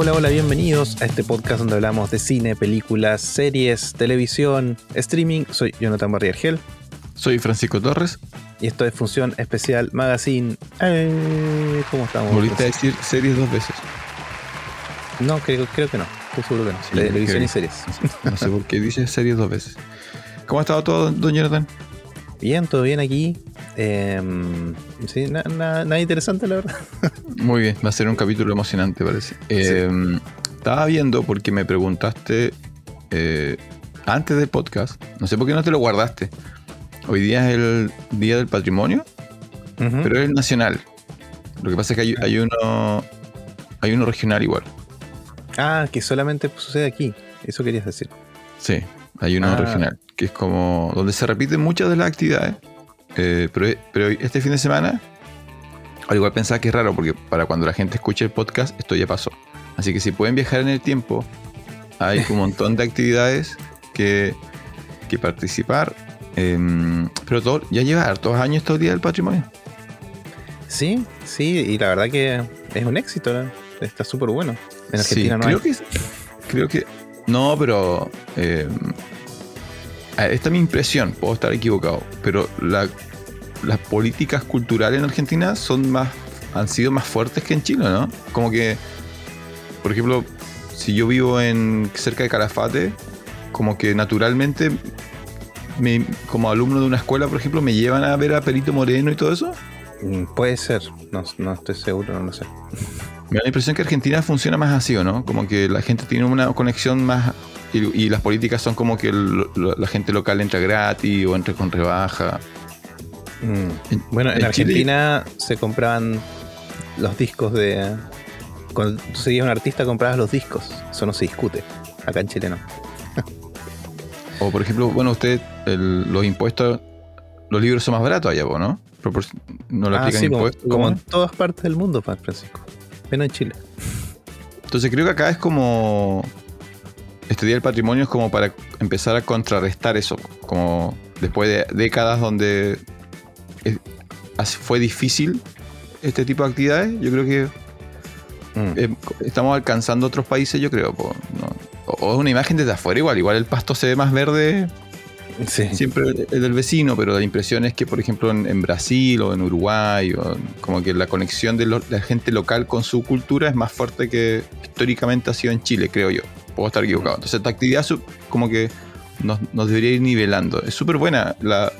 Hola, hola, bienvenidos a este podcast donde hablamos de cine, películas, series, televisión, streaming. Soy Jonathan Barriargel Soy Francisco Torres. y esto es Función Especial Magazine. Eh, ¿Cómo estamos? Volviste a decir series dos veces. No, creo, creo que no. Estoy seguro que no. Sí, televisión creo. y series. No sé por qué dices series dos veces. ¿Cómo ha estado todo, don Jonathan? Bien, todo bien aquí. Em, sí, na- na- nada interesante, la verdad. Muy bien, va a ser un capítulo emocionante, parece. Eh, Estaba viendo porque me preguntaste eh, antes del podcast. No sé por qué no te lo guardaste. Hoy día es el Día del Patrimonio, pero es nacional. Lo que pasa es que hay, hay uno hay uno regional igual. Ah, que solamente sucede aquí. Eso querías decir. Sí, hay uno Ah. regional, que es como donde se repiten muchas de las actividades. eh, pero, pero este fin de semana, al igual pensaba que es raro, porque para cuando la gente escuche el podcast, esto ya pasó. Así que si pueden viajar en el tiempo, hay un montón de actividades que, que participar. em, pero todo, ya lleva hartos años estos días del patrimonio. Sí, sí, y la verdad que es un éxito. ¿no? Está súper bueno. En Argentina sí, no creo hay. que creo que no, pero eh, esta es mi impresión, puedo estar equivocado, pero la- las políticas culturales en Argentina son más han sido más fuertes que en Chile, ¿no? Como que por ejemplo, si yo vivo en cerca de Calafate, como que naturalmente me- como alumno de una escuela, por ejemplo, me llevan a ver a Perito Moreno y todo eso. Mm, Puede ser, no, no estoy seguro, no lo sé. Me da la impresión que Argentina funciona más así, ¿o no? Como que la gente tiene una conexión más... Y, y las políticas son como que el- lo- la gente local entra gratis o entra con rebaja. Mm. En- Bueno, en, en Chile- Argentina se compraban los discos de. Cuando tú seguías a un artista, comprabas los discos. Eso no se discute. Acá en Chile no. O por ejemplo, bueno, usted, el- los impuestos, los libros son más baratos allá, ¿o ¿no? Propor- no le Ah, aplican sí, como, impuestos. como ¿cómo? en todas partes del mundo, Francisco. Pero en Chile. Entonces creo que acá es como... Este Día del Patrimonio es como para empezar a contrarrestar eso. Como después de décadas donde es- fue difícil este tipo de actividades, yo creo que Mm. eh, estamos alcanzando otros países, yo creo. po, ¿no? O, o es una imagen desde afuera igual. Igual el pasto se ve más verde sí. siempre el el del vecino, pero la impresión es que, por ejemplo, en, en Brasil o en Uruguay, o como que la conexión de lo- la gente local con su cultura es más fuerte que históricamente ha sido en Chile, creo yo. Puedo estar equivocado. Entonces, esta actividad como que nos, nos debería ir nivelando. Es súper buena. La-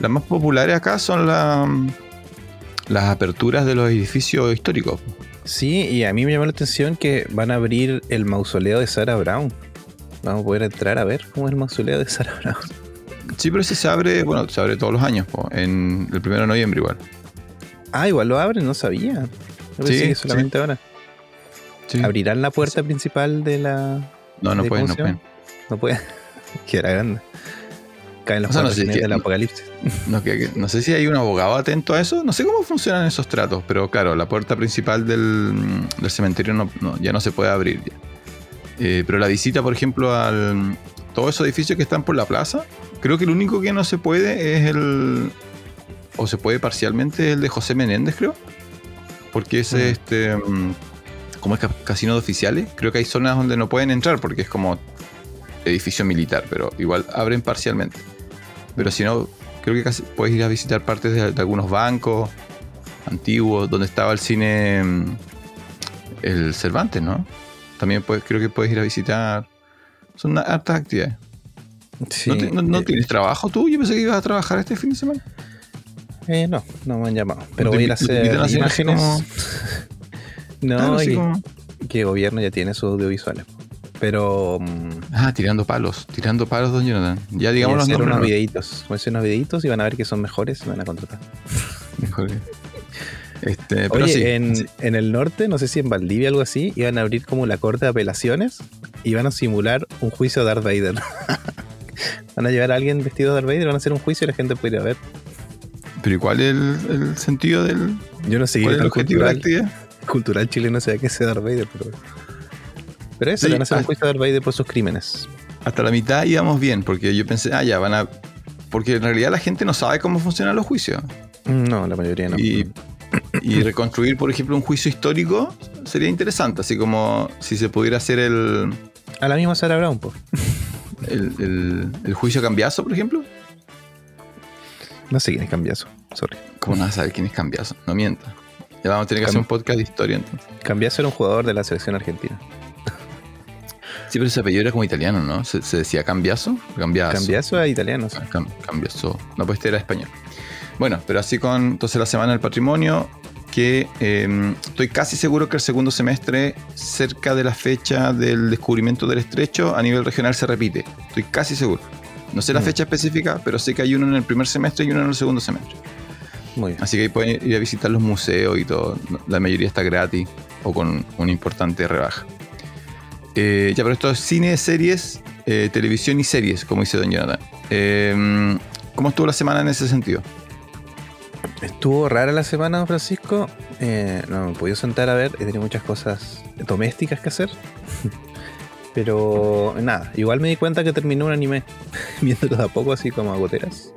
las más populares acá son la- las aperturas de los edificios históricos. Sí, y a mí me llamó la atención que van a abrir el mausoleo de Sarah Brown. Vamos a poder entrar a ver cómo es el mausoleo de Sarah Brown. Sí, pero ese se abre, bueno, se abre todos los años, po, en el primero de noviembre igual. Ah, igual lo abren, no sabía. Yo pensé Sí, que solamente ahora. Sí. ¿Abrirán la puerta principal de la, No, no ¿de pueden, no pueden. No puede. que era grande. Caen los O sea, no cuatro sé, jinetes que- del apocalipsis. No, que- que- no sé si hay un abogado atento a eso. No sé cómo funcionan esos tratos, pero claro, la puerta principal del, del cementerio no, ya no se puede abrir. ya. Eh, pero la visita, por ejemplo, al todos esos edificios que están por la plaza, creo que el único que no se puede es el. O se puede parcialmente el de José Menéndez, creo. Porque ese, Mm. este. mm, Como es ca- casino de oficiales, creo que hay zonas donde no pueden entrar porque es como edificio militar, pero igual abren parcialmente. Pero si no, creo que casi puedes ir a visitar partes de, de algunos bancos antiguos, donde estaba el cine, mm, el Cervantes, ¿no? También puedes, creo que puedes ir a visitar. Son una- hartas actividades. Sí, ¿No, te- no- no eh, tienes trabajo tú? Yo pensé que ibas a trabajar este fin de semana. eh, no, no me han llamado. Pero voy a ir a hacer así imágenes. como- no, Claro, así y como- que el gobierno ya tiene sus audiovisuales. Pero mm, Ah, tirando palos. Tirando palos, don Jonathan. Ya digamos voy a los hacer nombres. unos ¿no? videitos. Voy a hacer unos videitos y van a ver que son mejores y van a contratar. Mejor que- Este, pero Oye, sí, en, sí. en el norte, no sé si en Valdivia algo así, iban a abrir como la corte de apelaciones y van a simular un juicio de Darth Vader. van a llevar a alguien vestido de Darth Vader, van a hacer un juicio y la gente puede ir a ver. Pero ¿y cuál es el, el sentido del. Yo no sé qué ¿Cuál es el objetivo de la cultural, actividad? cultural chileno sea que sea Darth Vader, pero. Pero eso, Sí, van a hacer un ah. juicio a Darth Vader por sus crímenes. Hasta la mitad íbamos bien, porque yo pensé, ah, ya van a. Porque en realidad la gente no sabe cómo funcionan los juicios. No, la mayoría no. Y, Y reconstruir, por ejemplo, un juicio histórico sería interesante, así como si se pudiera hacer el... A la misma Sarah Brown, pues. El, el, juicio cambiazo, por ejemplo. No sé quién es cambiazo, sorry. ¿Cómo no vas a saber quién es cambiazo? No mienta. Ya vamos a tener que hacer un podcast de historia entonces. Cambiazo era un jugador de la selección argentina. Sí, pero ese apellido era como italiano, ¿no? ¿Se, decía Cambiazo? Cambiazo. Cambiazo es italiano. Sí. Cambiazo. No, pues este era español. Bueno, pero así con entonces la Semana del Patrimonio, que em, estoy casi seguro que el segundo semestre, cerca de la fecha del descubrimiento del estrecho, a nivel regional se repite. Estoy casi seguro. No sé la mm. fecha específica, pero sé que hay uno en el primer semestre y uno en el segundo semestre. Muy bien. Así que ahí pueden ir a visitar los museos y todo. La mayoría está gratis o con una importante rebaja. Eh, ya, pero esto es cine, series, eh, televisión y series, como dice Don Jonathan. Em, ¿Cómo estuvo la semana en ese sentido? Estuvo rara la semana, Francisco. Eh, no me he podido sentar a ver. He tenido muchas cosas domésticas que hacer. Pero nada, igual me di cuenta que terminó un anime. Viéndolo de a poco, así como a goteras.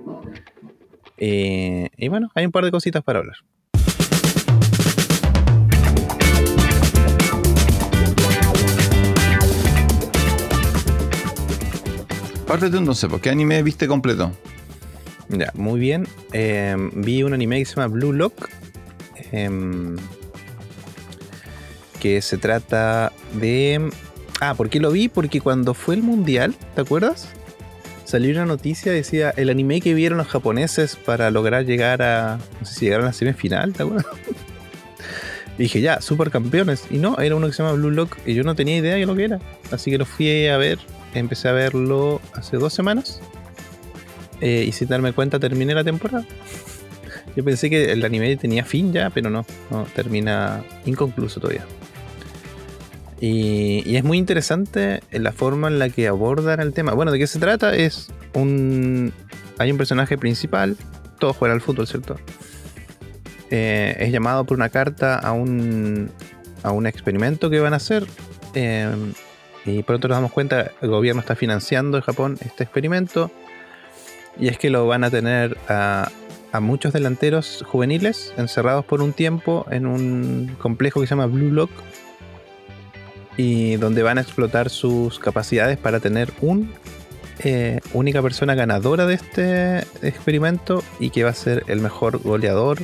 y bueno, hay un par de cositas para hablar. Pártete entonces, ¿por qué anime viste completo? Ya, muy bien. Em, vi un anime que se llama Blue Lock. Em, que se trata de. Ah, ¿por qué lo vi? Porque cuando fue el mundial, ¿te acuerdas? Salió una noticia, decía el anime que vieron los japoneses para lograr llegar a. No sé si llegaron a la semifinal, ¿te acuerdas? Dije, ya, supercampeones. Y no, era uno que se llama Blue Lock y yo no tenía idea de lo que era. Así que lo fui a ver empecé a verlo hace dos semanas. Eh, y sin darme cuenta terminé la temporada. Yo pensé que el anime tenía fin ya, pero no, termina inconcluso todavía. Y, es muy interesante la forma en la que abordan el tema. Bueno, ¿de qué se trata? Es un. Hay un personaje principal, todos juegan al fútbol, ¿cierto? Eh, es llamado por una carta a un, a un experimento que van a hacer. Eh, y pronto nos damos cuenta, el gobierno está financiando en Japón este experimento. Y es que lo van a tener a, muchos delanteros juveniles encerrados por un tiempo en un complejo que se llama Blue Lock. Y donde van a explotar sus capacidades para tener un eh, única persona ganadora de este experimento y que va a ser el mejor goleador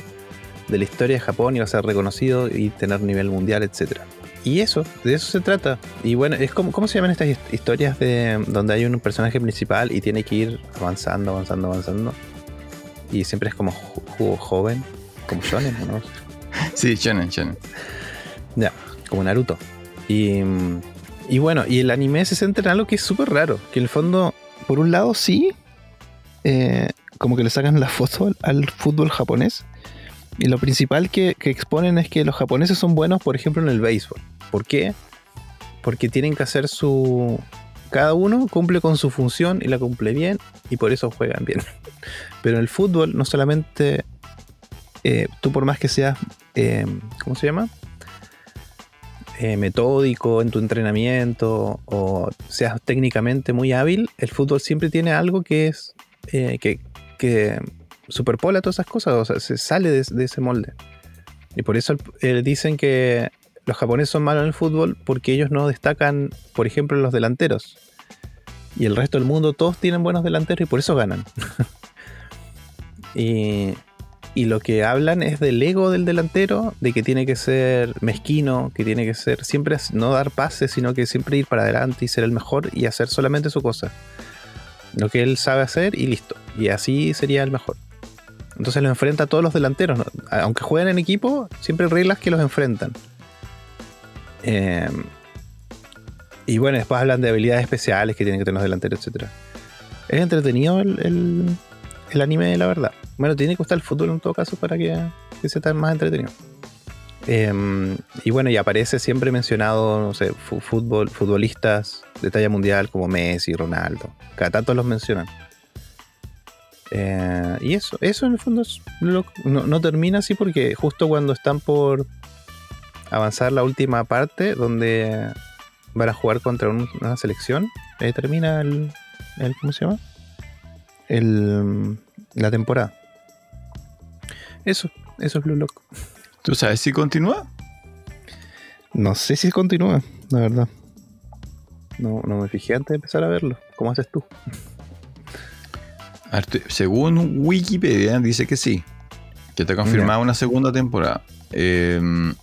de la historia de Japón y va a ser reconocido y tener nivel mundial, etcétera. Y eso, de eso se trata. Y bueno, es como, ¿cómo se llaman estas historias de donde hay un personaje principal y tiene que ir avanzando, avanzando, avanzando? Y siempre es como joven, como shonen, ¿no? Sí, shonen, shonen. Ya, como Naruto. Y, y bueno, y el anime se centra en algo que es súper raro. Que en el fondo, por un lado sí, eh, como que le sacan la foto al fútbol japonés. Y lo principal que, exponen es que los japoneses son buenos, por ejemplo, en el béisbol. ¿Por qué? Porque tienen que hacer su... Cada uno cumple con su función y la cumple bien y por eso juegan bien. Pero en el fútbol no solamente eh, tú por más que seas, eh, ¿cómo se llama? Eh, metódico en tu entrenamiento o seas técnicamente muy hábil, el fútbol siempre tiene algo que es que, que, superpola todas esas cosas, o sea, se sale de, ese molde. Y por eso dicen que los japoneses son malos en el fútbol porque ellos no destacan, por ejemplo, los delanteros. Y el resto del mundo todos tienen buenos delanteros y por eso ganan. y, y, lo que hablan es del ego del delantero, de que tiene que ser mezquino, que tiene que ser siempre no dar pases, sino que siempre ir para adelante y ser el mejor y hacer solamente su cosa. Lo que él sabe hacer y listo. Y así sería el mejor. Entonces lo enfrenta a todos los delanteros. Aunque jueguen en equipo, siempre hay reglas que los enfrentan. Eh, y bueno, después hablan de habilidades especiales que tienen que tener los delanteros, etc. Es entretenido el, el, anime, la verdad. Bueno, tiene que gustar el fútbol en todo caso para que, que sea más entretenido. Em, y bueno, y aparece siempre mencionado, no sé, fútbol, futbolistas de talla mundial como Messi, Ronaldo. Cada tanto los mencionan. Eh, y eso, eso en el fondo no, no, termina así porque justo cuando están por avanzar la última parte donde van a jugar contra una selección. Termina el, ¿Cómo se llama? El, la temporada. Eso, eso es Blue Lock. ¿Tú sabes si continúa? No sé si continúa, la verdad. No, no me fijé antes de empezar a verlo. ¿Cómo haces tú? Según Wikipedia, dice que sí. Que te ha confirmado una segunda temporada. Em,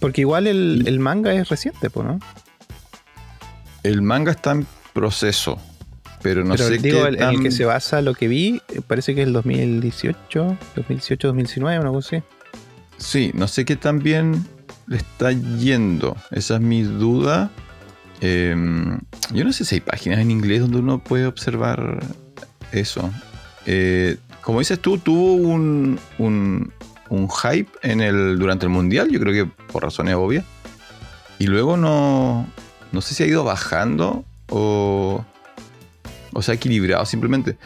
Porque igual el, manga es reciente, ¿no? El manga está en proceso. Pero no sé digo, el, en el que se basa lo que vi, eh, parece que es el 2018, 2018, 2019, una cosa así. Sí, no sé qué tan bien le está yendo. Esa es mi duda. Em, yo no sé si hay páginas en inglés donde uno puede observar eso. Eh, como dices tú, tuvo un, un, hype en el, durante el mundial, yo creo que por razones obvias. Y luego no, no sé si ha ido bajando o, o se ha equilibrado simplemente.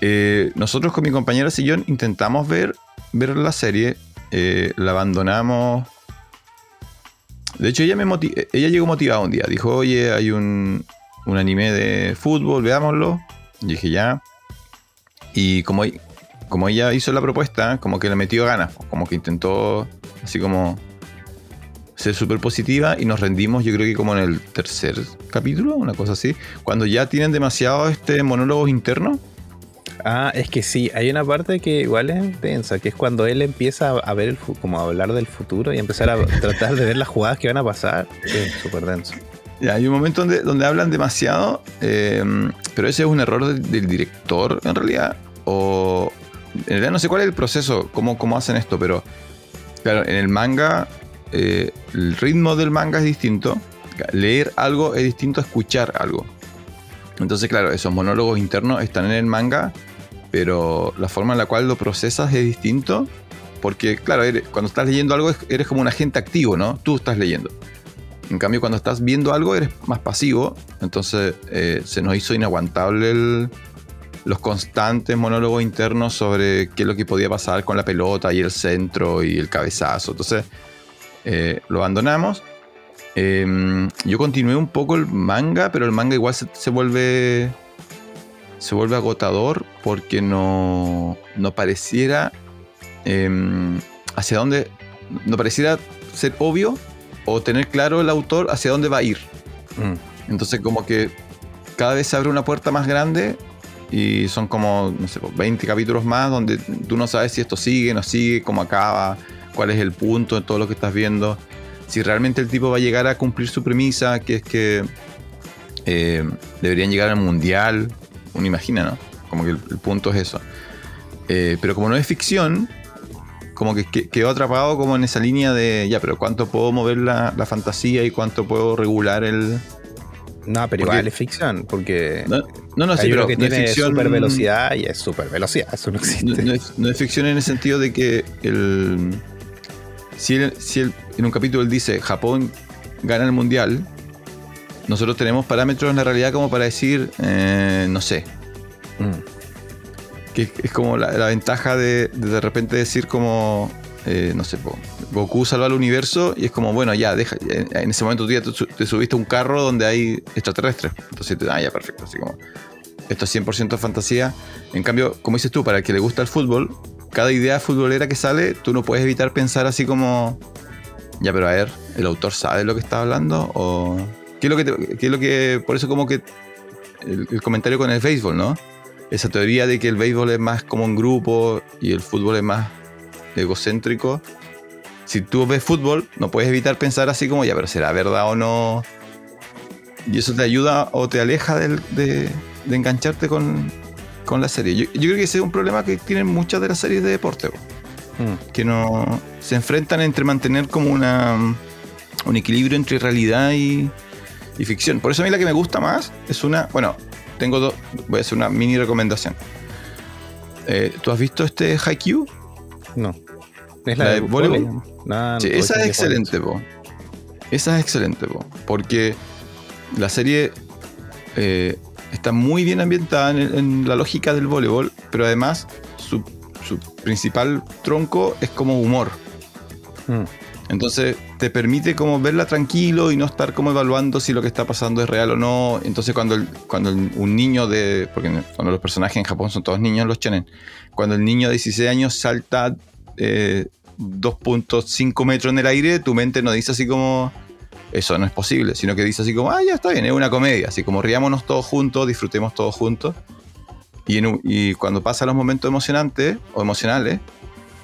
Eh, nosotros con mi compañera Sillón intentamos ver, ver la serie, eh, la abandonamos. De hecho, ella, me ella llegó motivada un día. Dijo, oye, hay un, un anime de fútbol, veámoslo. Y dije, ya. Y como, como ella hizo la propuesta, como que le metió ganas, como que intentó así como ser súper positiva y nos rendimos yo creo que como en el tercer capítulo, una cosa así, cuando ya tienen demasiado este monólogos internos. Ah, es que sí, hay una parte que igual es intensa, que es cuando él empieza a ver el como a hablar del futuro y empezar a tratar de ver las jugadas que van a pasar. Es súper denso. Ya, hay un momento donde, donde hablan demasiado, eh, pero ese es un error del director en realidad, o en realidad no sé cuál es el proceso, cómo, cómo hacen esto, pero claro, en el manga eh, el ritmo del manga es distinto, leer algo es distinto a escuchar algo. Entonces, claro, esos monólogos internos están en el manga, pero la forma en la cual lo procesas es distinto, porque, claro, cuando estás leyendo algo eres como un agente activo, ¿no? Tú estás leyendo. En cambio, cuando estás viendo algo eres más pasivo, entonces eh, se nos hizo inaguantable el, los constantes monólogos internos sobre qué es lo que podía pasar con la pelota y el centro y el cabezazo. Entonces, eh, lo abandonamos. Em, yo continué un poco el manga, pero el manga igual se, vuelve. Se vuelve agotador porque no, no pareciera. Em, hacia dónde. No pareciera ser obvio o tener claro el autor hacia dónde va a ir. Mm. Entonces, como que cada vez se abre una puerta más grande y son como, no sé, 20 capítulos más donde tú no sabes si esto sigue, no sigue, cómo acaba, cuál es el punto de todo lo que estás viendo. Si realmente el tipo va a llegar a cumplir su premisa, que es que eh, deberían llegar al mundial. Uno imagina, ¿no? Como que el, punto es eso. Eh, pero como no es ficción, como que, quedó atrapado como en esa línea de, ya, pero ¿cuánto puedo mover la fantasía y cuánto puedo regular el, no, pero igual es ficción, porque. No, no, no sí, pero que tiene super velocidad y es super velocidad, eso no existe. No, es, ficción en el sentido de que el. Si, si en un capítulo él dice Japón gana el mundial, nosotros tenemos parámetros en la realidad como para decir, eh, no sé. Mm. Que es como la, ventaja de, de de repente decir como eh, no sé, Goku salva al universo y es como, bueno, ya, deja, en ese momento tú ya te, subiste a un carro donde hay extraterrestres. Entonces, ah, ya, perfecto, así como, esto es 100% fantasía. En cambio, como dices tú, para el que le gusta el fútbol, cada idea futbolera que sale, tú no puedes evitar pensar así como, ya, pero a ver, ¿el autor sabe lo que está hablando? ¿O qué es lo que, qué es lo que por eso como que el, el comentario con el béisbol, ¿no? Esa teoría de que el béisbol es más como un grupo y el fútbol es más egocéntrico. Si tú ves fútbol, no puedes evitar pensar así como, ya, pero ¿será verdad o no? Y eso te ayuda o te aleja de, engancharte con, la serie. Yo, creo que ese es un problema que tienen muchas de las series de deporte. Hmm. Que no se enfrentan entre mantener como una, un equilibrio entre realidad y, ficción. Por eso a mí la que me gusta más es una. Bueno, tengo dos. Voy a hacer una mini recomendación. Eh, ¿Tú has visto este Haikyuu? No. ¿Es la, de, voleibol? sí, esa es excelente, po. Esa es excelente, po. Porque la serie eh, está muy bien ambientada en, la lógica del voleibol, pero además su, principal tronco es como humor. Hmm. Entonces te permite como verla tranquilo y no estar como evaluando si lo que está pasando es real o no. Entonces cuando, cuando un niño de... Porque cuando los personajes en Japón son todos niños, los chenen. Cuando el niño de 16 años salta eh, 2.5 metros en el aire, tu mente no dice así como, eso no es posible, sino que dice así como, ah, ya está bien, es una comedia, así como riámonos todos juntos, disfrutemos todos juntos. Y, cuando pasan los momentos emocionantes o emocionales,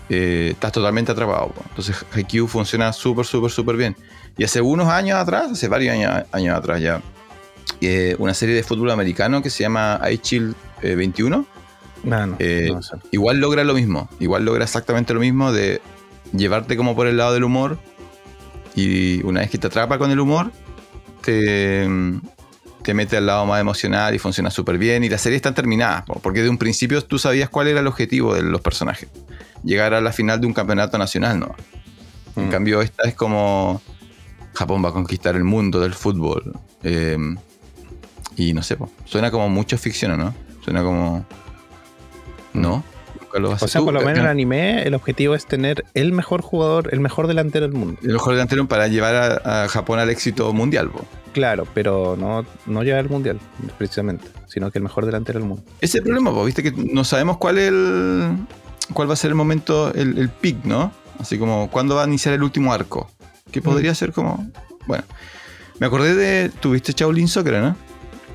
eh, estás totalmente atrapado. Entonces Haikyuu funciona súper, súper, súper bien. Y hace unos años atrás, hace varios años, años atrás ya, eh, una serie de fútbol americano que se llama iChill eh, 21, No, no, Eh, no sé. igual logra lo mismo, igual logra exactamente lo mismo de llevarte como por el lado del humor y una vez que te atrapa con el humor, te, te mete al lado más emocional y funciona súper bien y la serie está terminada, po, porque de un principio tú sabías cuál era el objetivo de los personajes, llegar a la final de un campeonato nacional, ¿no? En Mm. cambio esta es como Japón va a conquistar el mundo del fútbol eh, y no sé, po, suena como mucho ficción, ¿o ¿no? Suena como... ¿No? Nunca lo O sea, tú. por lo menos en el anime, el objetivo es tener el mejor jugador, el mejor delantero del mundo. el mejor delantero para llevar a, a Japón al éxito mundial. po. Claro, pero no, no llegar al mundial, precisamente, sino que el mejor delantero del mundo. Ese es el problema, po, viste que no sabemos cuál es el, cuál va a ser el momento, el, el peak, ¿no? Así como cuándo va a iniciar el último arco. Que podría ser como. Bueno. Me acordé de. Tuviste Shaolin Soccer, ¿no?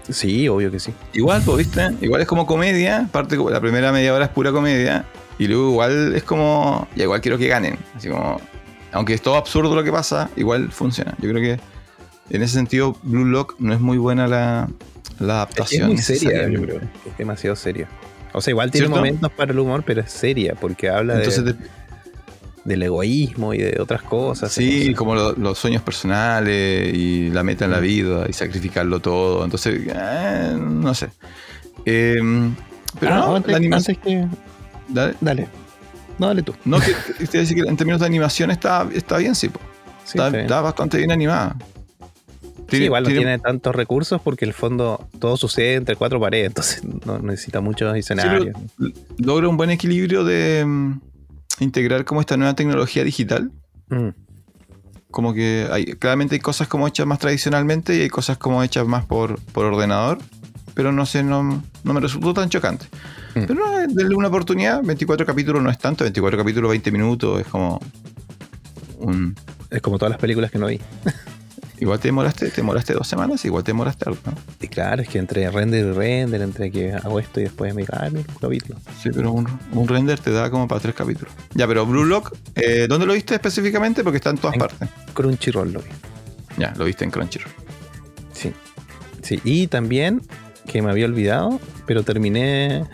Sí, obvio que sí. Igual, pues, ¿viste? Igual es como comedia. Parte, la primera media hora es pura comedia. Y luego igual es como. Ya igual quiero que ganen. Así como. Aunque es todo absurdo lo que pasa, igual funciona. Yo creo que en ese sentido, Blue Lock no es muy buena la, la Es adaptación. muy seria, yo creo. Es demasiado seria. O sea, igual tiene ¿Cierto? momentos para el humor, pero es seria, porque habla de- te- del egoísmo y de otras cosas. sí, como lo- los sueños personales y la meta en la vida y sacrificarlo todo. Entonces, eh, no sé. Eh, pero Ah, no, antes, la animación. que. dale. Dale. No, dale tú. No, que, que en términos de animación está, está bien, sí. Sí, está, bastante bien animada. Sí, igual no tiene tantos recursos porque el fondo todo sucede entre cuatro paredes, entonces no necesita muchos sí, escenarios. pero logra un buen equilibrio de mm, integrar como esta nueva tecnología digital. Mm. Como que hay, claramente hay cosas como hechas más tradicionalmente y hay cosas como hechas más por, por ordenador. Pero no sé, no, no me resultó tan chocante. Mm. Pero no, denle una oportunidad. 24 capítulos no es tanto. 24 capítulos, 20 minutos. Es como un, Es como todas las películas que no vi. Igual te demoraste, te demoraste dos semanas, igual te demoraste algo, ¿no? Y claro, es que entre render y render, entre que hago esto y después me digo, ah, mira, un capítulo. Sí, pero un, un render te da como para tres capítulos. Ya, pero Blue Lock, eh, ¿dónde lo viste específicamente? Porque está en todas En- partes. Crunchyroll lo vi. Ya, lo viste en Crunchyroll. Sí. Sí, y también, que me había olvidado, pero terminé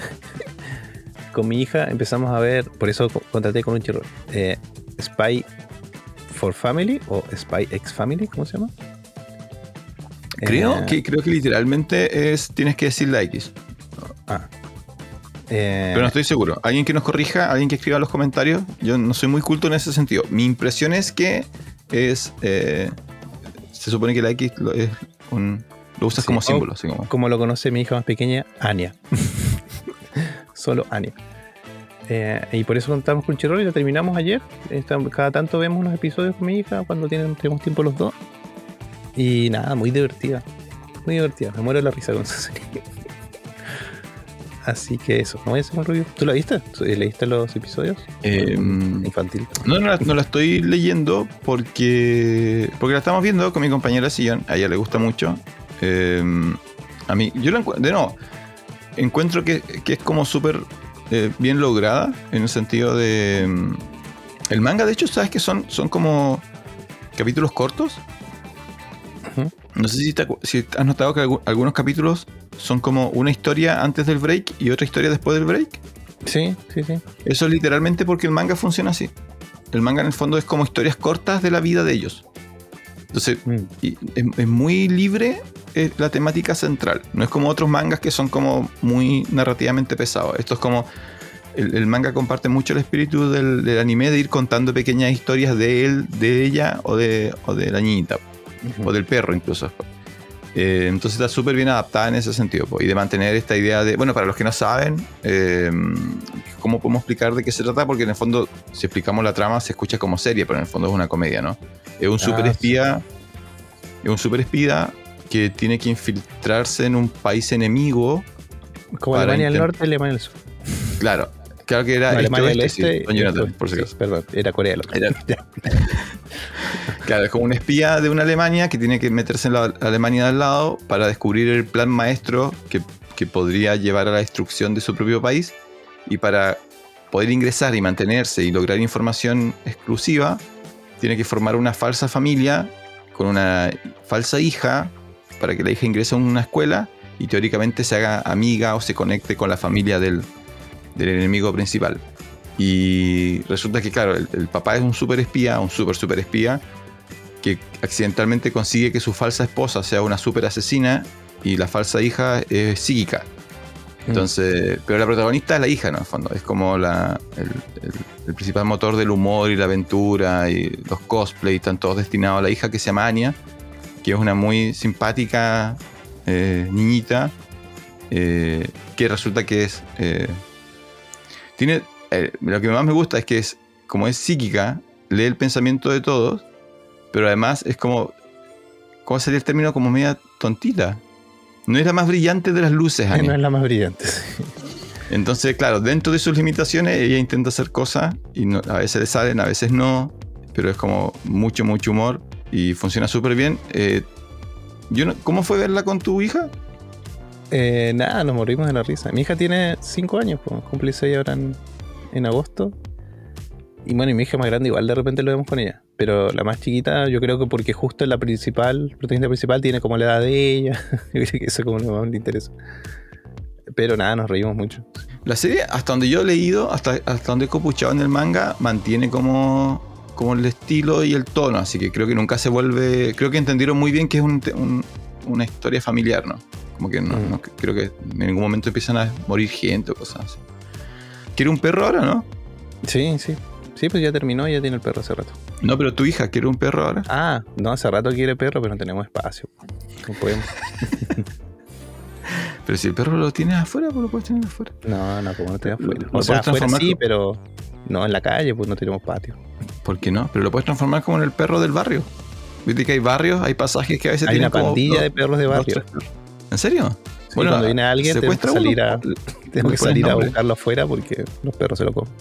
con mi hija, empezamos a ver, por eso co- contraté con un chirro, eh, Spy for Family o Spy X Family, ¿cómo se llama? Creo, Eh, que, creo que literalmente es tienes que decir la X. Ah. Eh, Pero no estoy seguro. Alguien que nos corrija, alguien que escriba los comentarios. Yo no soy muy culto en ese sentido. Mi impresión es que es. eh, se supone que la X lo, es un- lo usas Sí, como símbolo. Así como, como lo conoce mi hija más pequeña, Anya. Solo Anya. Eh, y por eso contamos con Chirol y lo terminamos ayer. Cada tanto vemos unos episodios con mi hija cuando tienen, tenemos tiempo los dos. Y nada, muy divertida. Muy divertida. Me muero de la risa con esa serie. Así que eso, no voy a hacer un review. ¿Tú la viste? ¿Tú- ¿Leíste los episodios? eh, Infantil. No, no la, no la estoy leyendo porque porque la estamos viendo con mi compañera Sillon. A ella le gusta mucho. Eh, a mí, yo la encuentro, de nuevo, encuentro que, que es como súper eh, bien lograda en el sentido de... mm, El manga, de hecho, sabes que son, son como capítulos cortos. No sé si, te si has notado que algu- algunos capítulos son como una historia antes del break y otra historia después del break. Sí, sí, sí. Eso es literalmente porque el manga funciona así. El manga en el fondo es como historias cortas de la vida de ellos. Entonces, Mm. y es, es muy libre eh, la temática central. No es como otros mangas que son como muy narrativamente pesados. Esto es como... El, el manga comparte mucho el espíritu del, del anime de ir contando pequeñas historias de él, de ella o de, o de la niñita Ujú. o del perro incluso. Eh, entonces está súper bien adaptada en ese sentido. po, y de mantener esta idea de, bueno, para los que no saben, eh, ¿cómo podemos explicar de qué se trata? Porque en el fondo, si explicamos la trama, se escucha como serie, pero en el fondo es una comedia, ¿no? Es un Ah, super espía, es un super espía que tiene que infiltrarse en un país enemigo, Como Alemania del Norte, Alemania del Sur. claro, Claro que era No, este Alemania del oeste, sí, Este. Don Jonathan, sí, por si sí, acaso. Perdón, era Corea del Ya. Claro, es como un espía de una Alemania que tiene que meterse en la Alemania de al lado para descubrir el plan maestro que, que podría llevar a la destrucción de su propio país y para poder ingresar y mantenerse y lograr información exclusiva, tiene que formar una falsa familia con una falsa hija para que la hija ingrese a una escuela y teóricamente se haga amiga o se conecte con la familia del, del enemigo principal. Y resulta que, claro, el, el papá es un super espía, un super super espía, que accidentalmente consigue que su falsa esposa sea una super asesina y la falsa hija es psíquica. Entonces, pero la protagonista es la hija, ¿no? En el fondo, es como la, el, el- el principal motor del humor y la aventura y los cosplays están todos destinados a la hija que se llama Anya, que es una muy simpática eh, niñita eh, que resulta que es... eh, tiene, lo que más me gusta es que es, como es psíquica, lee el pensamiento de todos, pero además es como, ¿cómo sería el término? Como media tontita. No es la más brillante de las luces. No es la más brillante. Entonces, claro, dentro de sus limitaciones, ella intenta hacer cosas y no- a veces le salen, a veces no, pero es como mucho, mucho humor y funciona súper bien. Eh, yo no- ¿Cómo fue verla con tu hija? Eh, nada, nos morimos de la risa. Mi hija tiene 5 años, pues, cumple 6 ahora en, en agosto. Y bueno, y mi hija más grande igual de repente lo vemos con ella. Pero la más chiquita, yo creo que porque justo la principal, la protagonista principal tiene como la edad de ella. yo creo que eso es como lo más le interesa. Pero nada, nos reímos mucho. La serie, hasta donde yo he leído, hasta, hasta donde he copuchado en el manga, mantiene como, como el estilo y el tono, así que creo que nunca se vuelve. Creo que entendieron muy bien que es un te- un- una historia familiar, ¿no? Como que no, Mm. no- creo que en ningún momento empiezan a morir gente o cosas así. Quiere un perro ahora, ¿no? Sí, sí. Sí, pues ya terminó, ya tiene el perro hace rato. No, pero tu hija quiere un perro ahora. Ah, no, hace rato quiere perro, pero no tenemos espacio. No podemos. Pero si el perro lo tienes afuera, pues lo puedes tener afuera. No, no, como no Lo- afuera. lo O sea, afuera sí, pero no en la calle, pues no tenemos patio. ¿Por qué no? Pero lo puedes transformar como en el perro del barrio. Viste que hay barrios, hay pasajes que a veces Hay tienen una como pandilla dos- de perros de barrio. perros. ¿En serio? Sí, cuando viene alguien, tenemos que salir, uno, a, le que salir a buscarlo afuera porque los perros se lo comen.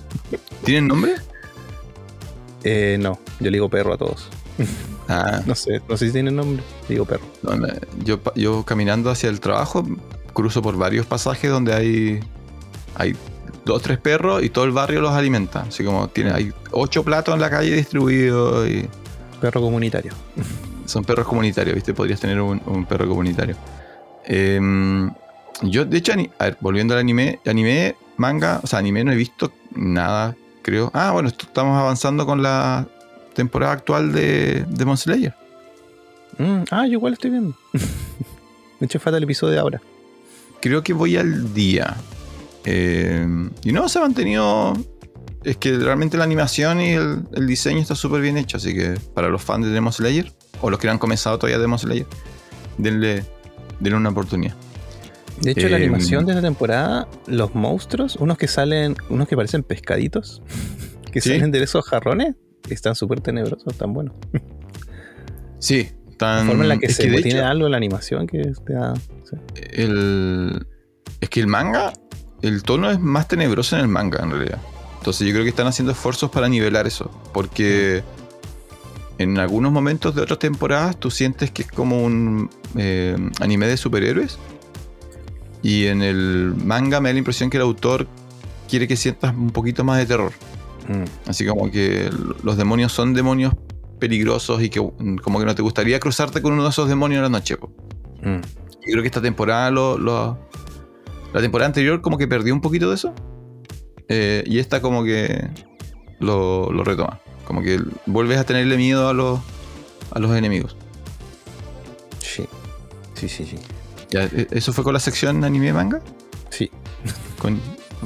¿Tienen nombre? Eh, no, yo le digo perro a todos. Ah, No sé, no sé si tienen nombre. Digo perro. no, yo, yo caminando hacia el trabajo cruzo por varios pasajes donde hay, hay dos tres perros y todo el barrio los alimenta. Así como tiene, hay ocho platos en la calle distribuidos y Perro comunitario. son perros comunitarios, ¿viste? Podrías tener un, un perro comunitario. Em, yo, de hecho, a ver, volviendo al anime, anime, manga, o sea, anime no he visto nada, creo. Ah, bueno, esto- estamos avanzando con la temporada actual de Demon Slayer. Mm, ah, yo igual estoy viendo. De hecho, falta el episodio de ahora. Creo que voy al día. Em, y no, se ha mantenido. Es que realmente la animación y el, el diseño está súper bien hecho. Así que para los fans de Demon Slayer, o los que no han comenzado todavía Demon Slayer, denle, denle una oportunidad. De hecho, la Eh, animación de esta temporada, los monstruos, unos que salen, unos que parecen pescaditos, que Sí. salen de esos jarrones, están súper tenebrosos, tan buenos. Sí, La tan. forma en la que se de tiene hecho, algo en la animación que te da. sí. el, es que el manga, el tono es más tenebroso en el manga, en realidad. Entonces yo creo que están haciendo esfuerzos para nivelar eso. Porque en algunos momentos de otras temporadas tú sientes que es como un eh, anime de superhéroes. Y en el manga me da la impresión que el autor quiere que sientas un poquito más de terror. Mm. Así como que los demonios son demonios peligrosos y que mm, como que no te gustaría cruzarte con uno de esos demonios en la noche. Mm. Yo creo que esta temporada lo, lo- La temporada anterior como que perdió un poquito de eso. Eh, y esta como que lo, lo retoma. Como que vuelves a tenerle miedo a los, a los enemigos. Sí. Sí, sí, sí. Ya, eh, ¿Eso fue con la sección anime manga? Sí. Con...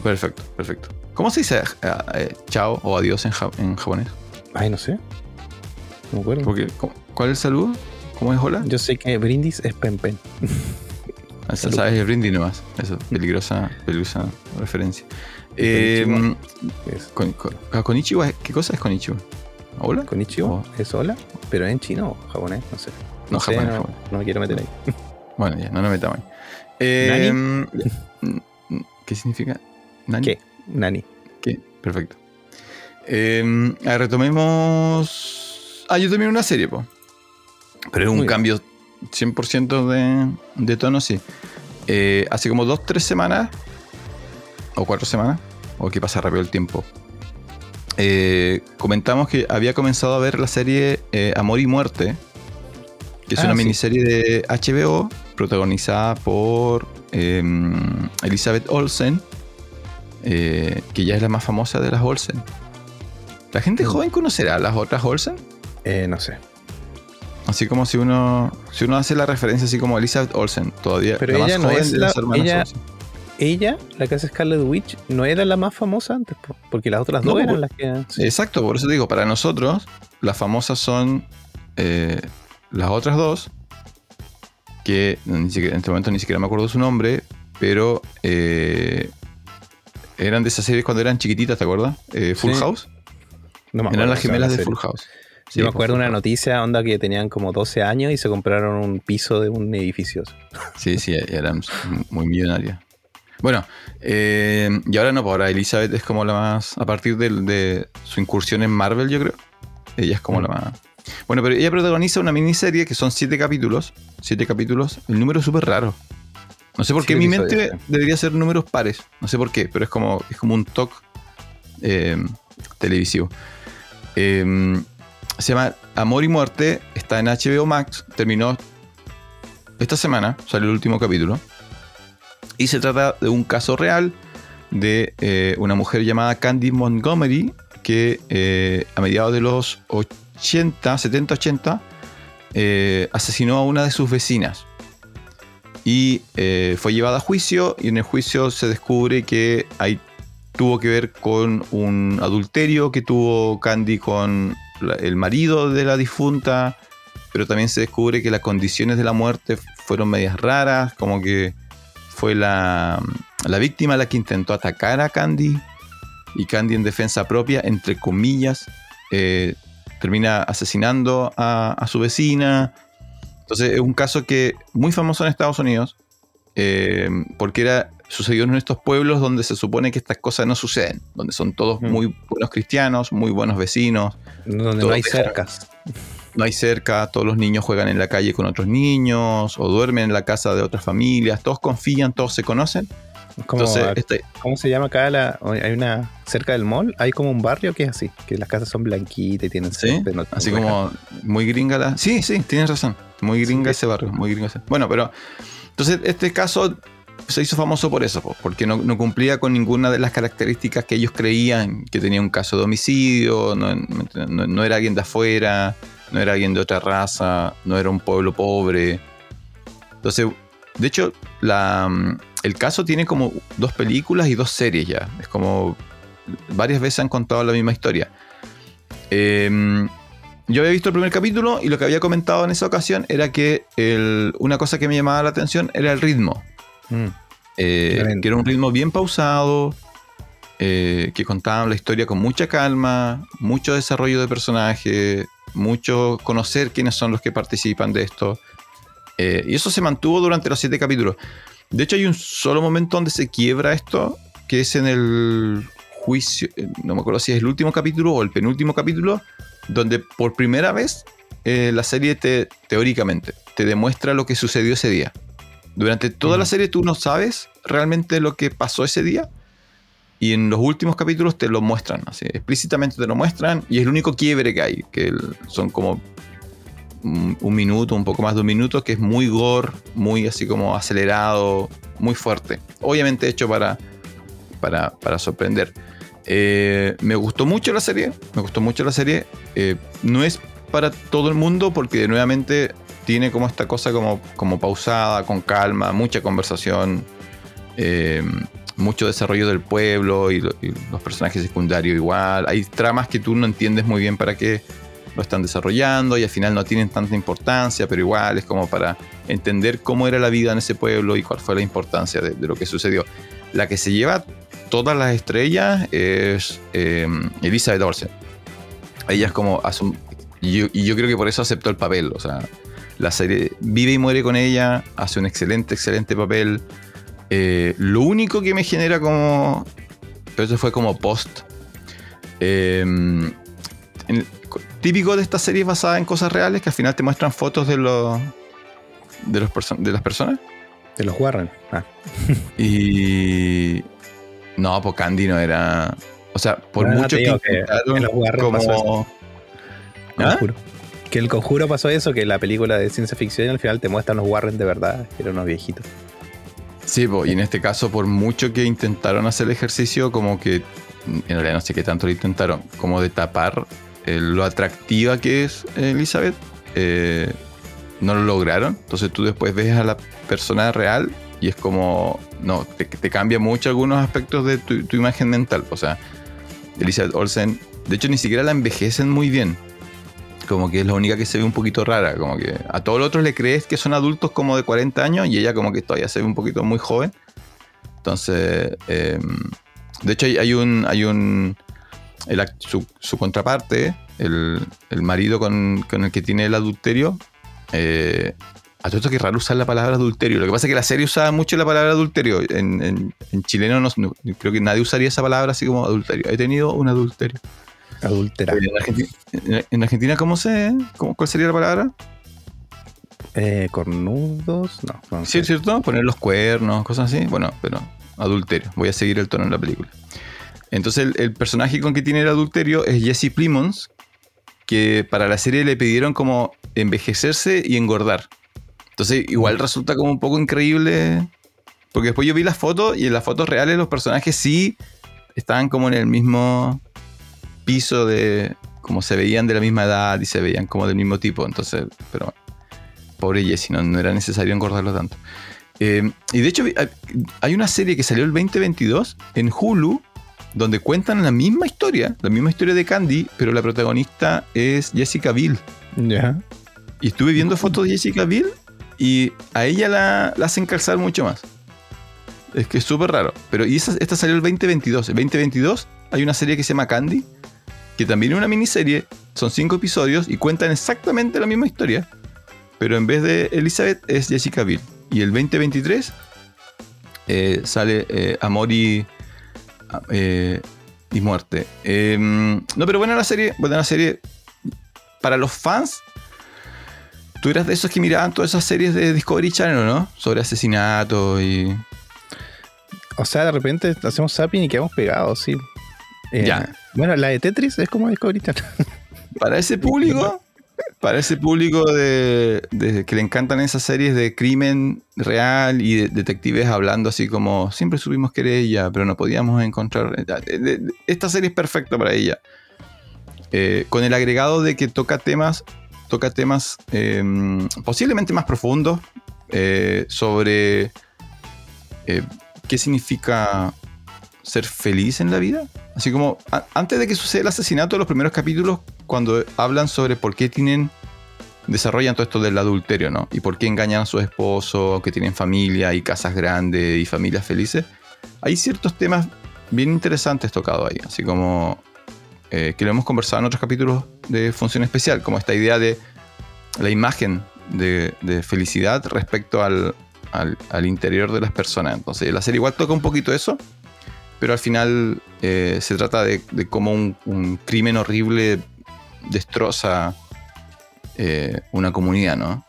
Perfecto, perfecto. ¿Cómo se dice eh, eh, chao o adiós en, ja- en japonés? Ay, no sé. No me acuerdo. Porque, ¿cómo- ¿Cuál es el saludo? ¿Cómo es hola? Yo sé que brindis es pen pen. Ah, Salud. Sabes el brindis nomás. Eso, peligrosa, peligrosa referencia. Eh, Es con, con, ah, Konnichiwa, ¿qué cosa es Konnichiwa? ¿Hola? Konnichiwa, Oh. es hola, pero en chino o japonés, no sé. No, sé, japonés, no, japonés. no me quiero meter ahí. Bueno, ya, no nos metamos ahí. Eh, ¿Qué significa? ¿Nani? ¿Qué? Nani. perfecto. Eh, ah, retomemos. Ah, yo también una serie, po. Pero es un Muy cambio 100% de, de tono, sí. Eh, hace como dos, tres semanas, o cuatro semanas, o que pasa rápido el tiempo. eh, comentamos que había comenzado a ver la serie eh, Amor y Muerte, que es Ah, una sí. miniserie de HBO protagonizada por eh, Elizabeth Olsen, que ya es la más famosa de las Olsen. ¿La gente joven conocerá a las otras Olsen? Eh, no sé. Así como si uno si uno hace la referencia así como Elizabeth Olsen, todavía Pero la más ella no es la- ella- Olsen. Ella, la que hace Scarlet Witch, no era la más famosa antes, po, porque las otras No, dos eran las que. sí. Exacto, por eso digo, para nosotros las famosas son eh, las otras dos, que en este momento ni siquiera me acuerdo su nombre, pero eh, eran de esas series cuando eran chiquititas, ¿te acuerdas? Eh, Full Sí. House. No me eran las gemelas de. Full House. Sí, Yo me acuerdo una noticia, onda que tenían como 12 años y se compraron un piso de un edificio. Sí, sí, eran muy millonarias. Bueno, eh, y ahora no, pues ahora Elizabeth es como la más. A partir de, su incursión en Marvel, yo creo. Ella es como Mm. la más. Bueno, pero ella protagoniza una miniserie que son siete capítulos. Siete capítulos. El número es súper raro. No sé por qué en mi mente debería ser números pares. No sé por qué, pero es como, es como un talk eh, televisivo. Eh, se llama Amor y Muerte. Está en HBO Max. Terminó esta semana. Salió el último capítulo. Y se trata de un caso real de eh, una mujer llamada Candy Montgomery que eh, a mediados de los 80, 70, 80 eh, asesinó a una de sus vecinas. Y eh, fue llevada a juicio y en el juicio se descubre que ahí tuvo que ver con un adulterio que tuvo Candy con el marido de la difunta, pero también se descubre que las condiciones de la muerte fueron medias raras, como que fue la, la víctima la que intentó atacar a Candy y Candy en defensa propia, entre comillas, eh, termina asesinando a, a su vecina. Entonces es un caso que muy famoso en Estados Unidos, eh, porque era sucedió en estos pueblos donde se supone que estas cosas no suceden, donde son todos Mm. muy buenos cristianos, muy buenos vecinos, Donde no hay deja- cercas. no hay cerca, todos los niños juegan en la calle con otros niños o duermen en la casa de otras familias, todos confían, todos se conocen. Como, Entonces, este, ¿Cómo se llama acá? La, hay una cerca del mall, hay como un barrio que es así, que las casas son blanquitas y tienen ¿Sí? no- Así no como muy gringa la. Sí, sí, tienes razón. Muy gringa Sí. ese barrio, muy gringa ese. Bueno, pero. Entonces, este caso se hizo famoso por eso, po, porque no, cumplía con ninguna de las características que ellos creían que tenía un caso de homicidio, no, era alguien de afuera, no era alguien de otra raza, no era un pueblo pobre. Entonces, de hecho, el caso tiene como dos películas y dos series ya. Es como varias veces han contado la misma historia. Eh, yo había visto el primer capítulo y lo que había comentado en esa ocasión era que una cosa que me llamaba la atención era el ritmo. Mm. Eh, que era un ritmo bien pausado, eh, que contaban la historia con mucha calma, mucho desarrollo de personaje, mucho conocer quiénes son los que participan de esto. Eh, y eso se mantuvo durante los siete capítulos. De hecho, hay un solo momento donde se quiebra esto, que es en el juicio, no me acuerdo si es el último capítulo o el penúltimo capítulo, donde por primera vez eh, la serie te, teóricamente, te demuestra lo que sucedió ese día. Durante toda la Ujú. serie tú no sabes realmente lo que pasó ese día. Y en los últimos capítulos te lo muestran, así, explícitamente te lo muestran. Y es el único quiebre que hay, que son como un, un minuto, un poco más de un minuto, que es muy gore, muy así como acelerado, muy fuerte. Obviamente hecho para, para, para sorprender. Eh, me gustó mucho la serie, me gustó mucho la serie. Eh, no es para todo el mundo porque nuevamente tiene como esta cosa como, como pausada, con calma, mucha conversación, eh, mucho desarrollo del pueblo y, lo- y los personajes secundarios igual. Hay tramas que tú no entiendes muy bien para qué lo están desarrollando y al final no tienen tanta importancia, pero igual es como para entender cómo era la vida en ese pueblo y cuál fue la importancia de, lo que sucedió. La que se lleva todas las estrellas es eh, Elizabeth Olsen. Ella es como... y, yo, y yo creo que por eso aceptó el papel. O sea, la serie vive y muere con ella, hace un excelente, excelente papel. Eh, lo único que me genera como... Eso fue como post Em, en- típico de estas series basadas en cosas reales que al final te muestran fotos de los de, los de las personas De los Warren. Ah, y no pues Candy no era o sea por Ah, mucho que que los Warren pasó como ¿Ah? conjuro. Que el conjuro pasó eso, que la película de ciencia ficción al final te muestran los Warren de verdad, que eran unos viejitos. Sí, y en este caso, por mucho que intentaron hacer el ejercicio, como que, en realidad no sé qué tanto lo intentaron, como de tapar eh, lo atractiva que es Elizabeth, eh, no lo lograron. Entonces tú después ves a la persona real y es como, no, te, te cambia mucho algunos aspectos de tu imagen mental. O sea, Elizabeth Olsen, de hecho ni siquiera la envejecen muy bien. Como que es la única que se ve un poquito rara. Como que a todos los otros le crees que son adultos como de 40 años y ella como que todavía se ve un poquito muy joven. Entonces, eh, de hecho hay, un... Hay un su, contraparte, el, el marido con, con el que tiene el adulterio, eh, a todo esto que raro usar la palabra adulterio. Lo que pasa es que la serie usaba mucho la palabra adulterio. En chileno no, no- creo que nadie usaría esa palabra así como adulterio. He tenido un adulterio. Adultera. En Argentina, en- en Argentina, ¿cómo se, cómo, ¿cuál sería la palabra? Eh, cornudos, no. no Sí, sé. ¿cierto? Poner los cuernos, cosas así. Bueno, pero adulterio. Voy a seguir el tono en la película. Entonces, el, el personaje con que tiene el adulterio es Jesse Plimons, que para la serie le pidieron como envejecerse y engordar. Entonces, igual resulta como un poco increíble. Porque después yo vi las fotos y en las fotos reales los personajes sí estaban como en el mismo piso de. como se veían de la misma edad y se veían como del mismo tipo. Entonces, pero bueno. Pobre Jesse, no, no era necesario engordarlo tanto. Eh, y de hecho, hay- una serie que salió el 2022 en Hulu donde cuentan la misma historia, la misma historia de Candy, pero la protagonista es Jessica Biel. Ya. Y estuve viendo fotos de Jessica Biel y a ella la, la hacen calzar mucho más. Es que es súper raro. Pero y esa- esta salió el 2022. El 2022 hay una serie que se llama Candy, que también es una miniserie, son cinco episodios y cuentan exactamente la misma historia. Pero en vez de Elizabeth es Jessica Biel. Y el 2023 eh, sale eh, Amor y, eh, y Muerte. Eh, no, pero buena la serie, buena la serie. Para los fans, tú eras de esos que miraban todas esas series de Discovery Channel, ¿o ¿no? Sobre asesinatos y... O sea, de repente hacemos zapping y quedamos pegados, sí. Eh, Ya. Bueno, la de Tetris es como Discovery Channel. Para ese público, para ese público de, de- que le encantan esas series de crimen real y de detectives hablando así como siempre supimos que era ella, pero no podíamos encontrar. de- de- Esta serie es perfecta para ella. Eh, con el agregado de que toca temas, toca temas eh, posiblemente más profundos eh, sobre eh, qué significa ser feliz en la vida. Así como antes de que suceda el asesinato, los primeros capítulos, cuando hablan sobre por qué tienen, desarrollan todo esto del adulterio, ¿no? Y por qué engañan a su esposo, que tienen familia y casas grandes y familias felices. Hay ciertos temas bien interesantes tocados ahí, así como eh, que lo hemos conversado en otros capítulos de Función Especial, como esta idea de la imagen de, felicidad respecto al, interior de las personas. Entonces, la serie igual toca un poquito eso, pero al final eh, se trata de, de cómo un, un crimen horrible destroza eh, una comunidad, ¿no?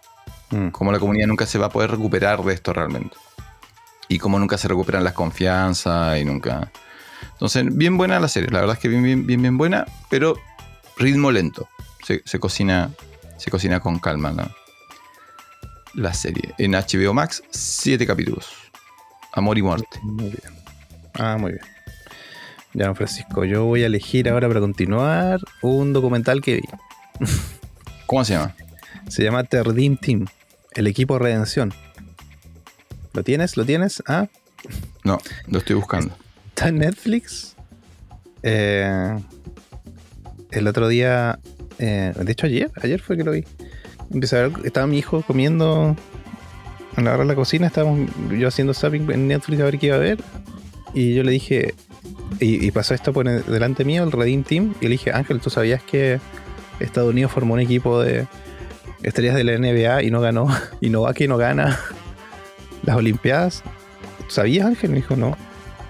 Mm. Cómo la comunidad nunca se va a poder recuperar de esto realmente. Y cómo nunca se recuperan las confianzas y nunca... Entonces, bien buena la serie, la verdad es que bien, bien, bien, bien buena, pero ritmo lento. Se, se cocina, se cocina con calma la, la serie. En HBO Max, siete capítulos. Amor y muerte. Muy bien. Ah, muy bien. Ya, don Francisco, yo voy a elegir ahora para continuar un documental que vi. ¿Cómo se llama? Se llama Terdim Team, el equipo Redención. ¿Lo tienes? ¿Lo tienes? Ah, No, lo estoy buscando. está en Netflix. Eh, el otro día, eh, de hecho ayer, ayer fue que lo vi. Empecé a ver, estaba mi hijo comiendo en la hora de la cocina, estábamos yo haciendo zapping en Netflix a ver qué iba a ver. Y yo le dije, y, pasó esto por delante mío, el Redeem Team, y le dije, Ángel, ¿tú sabías que Estados Unidos formó un equipo de estrellas de la NBA y no ganó, y no va que no gana las Olimpiadas? ¿Sabías, Ángel? Me dijo, no.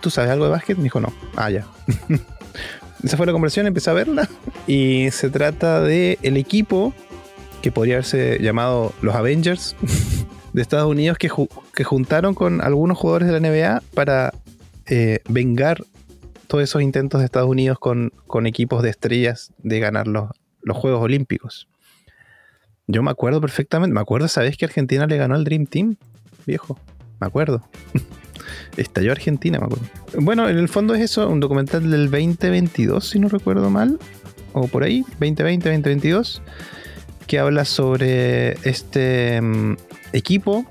¿Tú sabes algo de básquet? Me dijo, no. Ah, ya. esa fue la conversación, empecé a verla. Y se trata de el equipo que podría haberse llamado los Avengers de Estados Unidos que, que juntaron con algunos jugadores de la NBA para eh, vengar todos esos intentos de Estados Unidos con, equipos de estrellas de ganar los, Juegos Olímpicos. Yo me acuerdo perfectamente, me acuerdo, ¿sabes que Argentina le ganó al Dream Team? Viejo, me acuerdo. Estalló Argentina, me acuerdo. Bueno, en el fondo es eso, un documental del 2022, si no recuerdo mal, o por ahí, 2020, 2022, que habla sobre este mm, equipo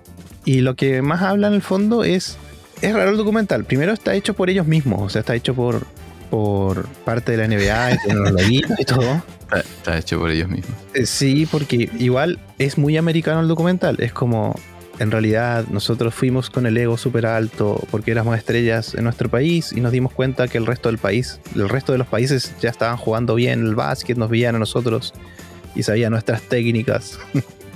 y lo que más habla en el fondo es es raro el documental. Primero está hecho por ellos mismos, o sea, está hecho por, por parte de la NBA y, y todo. Está, hecho por ellos mismos. Eh, sí, porque igual es muy americano el documental. Es como, en realidad, nosotros fuimos con el ego súper alto porque éramos estrellas en nuestro país y nos dimos cuenta que el resto del país, el resto de los países ya estaban jugando bien el básquet, nos veían a nosotros y sabían nuestras técnicas.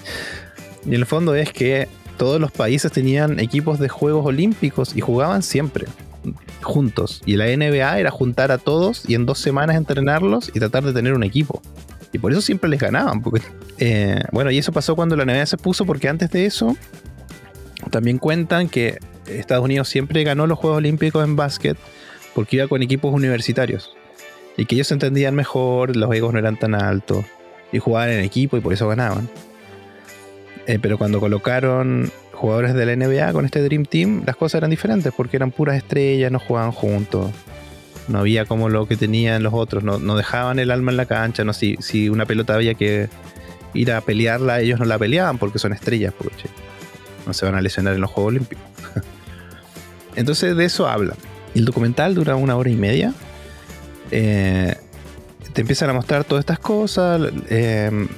y el fondo es que todos los países tenían equipos de Juegos Olímpicos y jugaban siempre juntos. Y la NBA era juntar a todos y en dos semanas entrenarlos y tratar de tener un equipo. Y por eso siempre les ganaban. Eh, bueno, y eso pasó cuando la NBA se puso, porque antes de eso también cuentan que Estados Unidos siempre ganó los Juegos Olímpicos en básquet porque iba con equipos universitarios. Y que ellos entendían mejor, los egos no eran tan altos. Y jugaban en equipo y por eso ganaban. Eh, pero cuando colocaron jugadores de la NBA con este Dream Team, las cosas eran diferentes porque eran puras estrellas, no jugaban juntos. No había como lo que tenían los otros, no, dejaban el alma en la cancha. No, si, si una pelota había que ir a pelearla, ellos no la peleaban porque son estrellas, porque no se van a lesionar en los Juegos Olímpicos. Entonces de eso habla. El documental dura una hora y media. Eh, te empiezan a mostrar todas estas cosas. Eh,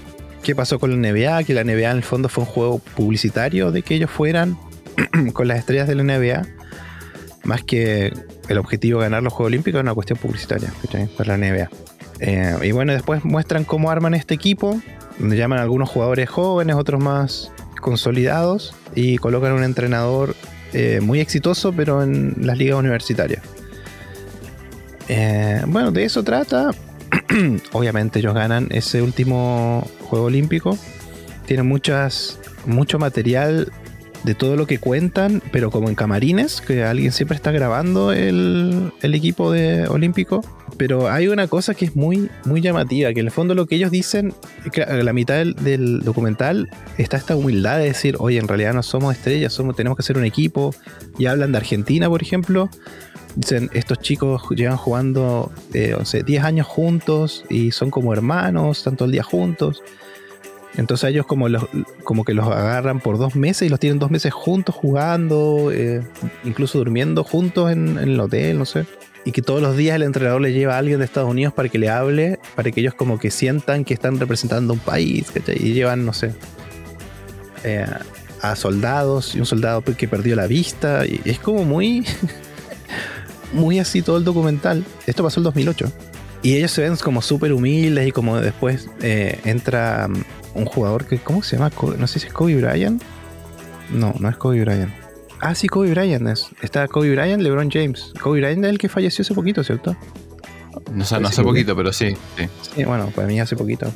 qué pasó con la NBA, que la NBA en el fondo fue un juego publicitario de que ellos fueran con las estrellas de la NBA, más que el objetivo de ganar los Juegos Olímpicos, es una cuestión publicitaria para la NBA. Eh, y bueno, después muestran cómo arman este equipo, donde llaman a algunos jugadores jóvenes, otros más consolidados, y colocan un entrenador eh, muy exitoso, pero en las ligas universitarias. Eh, bueno, de eso trata. Obviamente ellos ganan ese último Juego Olímpico. Tienen muchas, mucho material de todo lo que cuentan, pero como en camarines, que alguien siempre está grabando el, equipo de olímpico. Pero hay una cosa que es muy, muy llamativa, que en el fondo lo que ellos dicen, que la mitad del, documental está esta humildad de decir, oye, en realidad no somos estrellas, somos, tenemos que ser un equipo. Y hablan de Argentina, por ejemplo. Dicen, estos chicos llevan jugando, eh, 10 años juntos y son como hermanos, están todo el día juntos. Entonces ellos como, los, como que los agarran por dos meses y los tienen dos meses juntos jugando, eh, incluso durmiendo juntos en, el hotel, no sé. Y que todos los días el entrenador le lleva a alguien de Estados Unidos para que le hable, para que ellos como que sientan que están representando un país, Y llevan, no sé, eh, a soldados y un soldado que perdió la vista. Es como muy, muy así todo el documental. Esto pasó el 2008. Y ellos se ven como súper humildes y como después eh, entra un jugador que, ¿cómo se llama? No sé si es Kobe Bryant. No, no es Kobe Bryant. Ah, sí, Kobe Bryant es. Está Kobe Bryant, LeBron James. Kobe Bryant es el que falleció hace poquito, ¿cierto? No, no hace poquito, pero sí, sí. bueno, para mí hace poquito.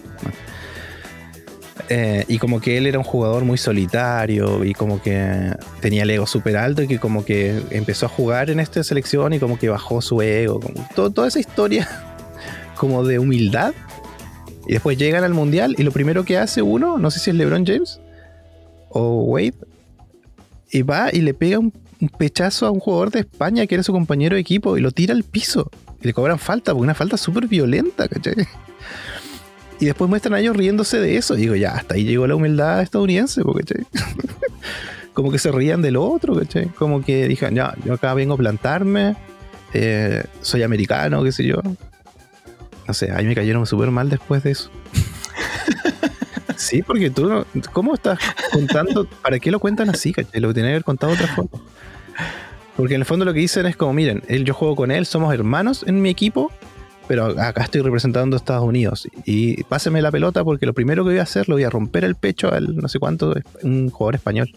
Eh, y como que él era un jugador muy solitario y como que tenía el ego súper alto y que como que empezó a jugar en esta selección y como que bajó su ego. toda esa historia como de humildad y después llegan al mundial y lo primero que hace uno, no sé si es LeBron James o Wade, y va y le pega un, pechazo a un jugador de España que era su compañero de equipo y lo tira al piso. Y le cobran falta, porque una falta súper violenta, ¿cachai? Y después muestran a ellos riéndose de eso. Y digo, ya, hasta ahí llegó la humildad estadounidense, ¿cachai? Como que se rían del otro, ¿cachai? Como que dijeron, ya, yo acá vengo a plantarme, eh, soy americano, qué sé yo. No sé, ahí me cayeron súper mal después de eso. sí, porque tú, ¿cómo estás contando? ¿Para qué lo cuentan así, caché? Lo tiene que haber contado de otra forma. Porque en el fondo lo que dicen es como, miren, él, yo juego con él, somos hermanos en mi equipo, pero acá estoy representando a Estados Unidos. Y páseme la pelota porque lo primero que voy a hacer, lo voy a romper el pecho al no sé cuánto, un jugador español.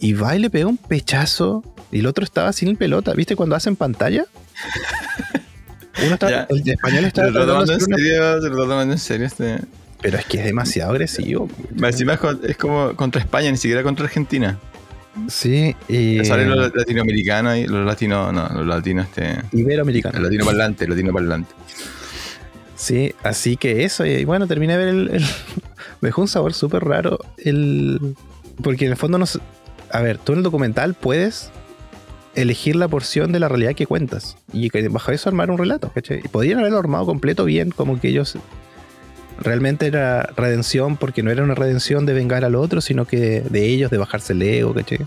Y va y le pega un pechazo y el otro estaba sin pelota. ¿Viste cuando hacen pantalla? Uno está, Ya. el español está Se lo tomando en serio, se lo tomando en serio este. Pero es que es demasiado agresivo. Encima es como contra España, ni siquiera contra Argentina. Sí, y. Salen los latinoamericanos y los latinos, no, los latinos este. Iberoamericano. El latino parlante, el latino parlante. Sí, así que eso. Y bueno, terminé de ver el. el- me dejó un sabor súper raro. El. Porque en el fondo no. se- A ver, tú en el documental puedes elegir la porción de la realidad que cuentas. Y bajo eso armar un relato, ¿cachai? Y podrían haberlo armado completo bien, como que ellos. Realmente era redención, porque no era una redención de vengar al otro, sino que de ellos, de bajarse el ego, ¿cachai?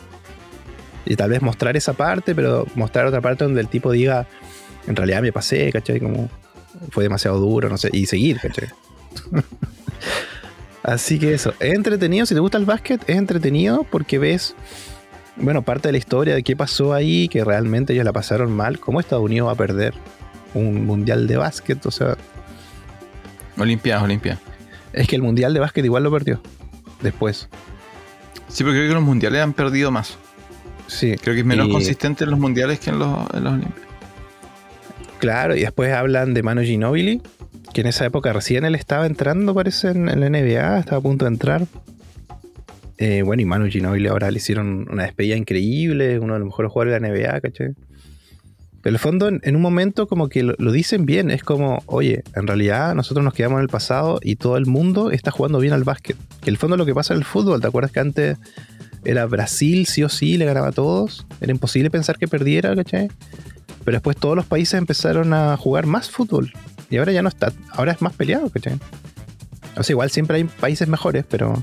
Y tal vez mostrar esa parte, pero mostrar otra parte donde el tipo diga, en realidad me pasé, ¿cachai? Como fue demasiado duro, no sé, y seguir, ¿cachai? Así que eso, es entretenido, si te gusta el básquet, es entretenido porque ves, bueno, parte de la historia de qué pasó ahí, que realmente ellos la pasaron mal, cómo Estados Unidos va a perder un mundial de básquet, o sea, Olimpiadas, Olimpiadas. es que el mundial de básquet igual lo perdió, después, Sí, pero creo que los mundiales han perdido más. sí. Creo que es menos Y- consistente en los mundiales que en los, en los Olimpiadas. Claro, y después hablan de Manu Ginobili, que en esa época recién él estaba entrando, parece, en, en la NBA, estaba a punto de entrar. Eh, bueno, y Manu Ginobili ahora le hicieron una despedida increíble, uno de los mejores jugadores de la NBA, ¿cachai? En el fondo, en, un momento como que lo, dicen bien, es como, oye, en realidad nosotros nos quedamos en el pasado y todo el mundo está jugando bien al básquet. Que el fondo lo que pasa en el fútbol, ¿te acuerdas que antes era Brasil sí o sí, le ganaba a todos? Era imposible pensar que perdiera, ¿cachai? Pero después todos los países empezaron a jugar más fútbol. Y ahora ya no está, ahora es más peleado, ¿cachai? O sea, igual siempre hay países mejores, pero.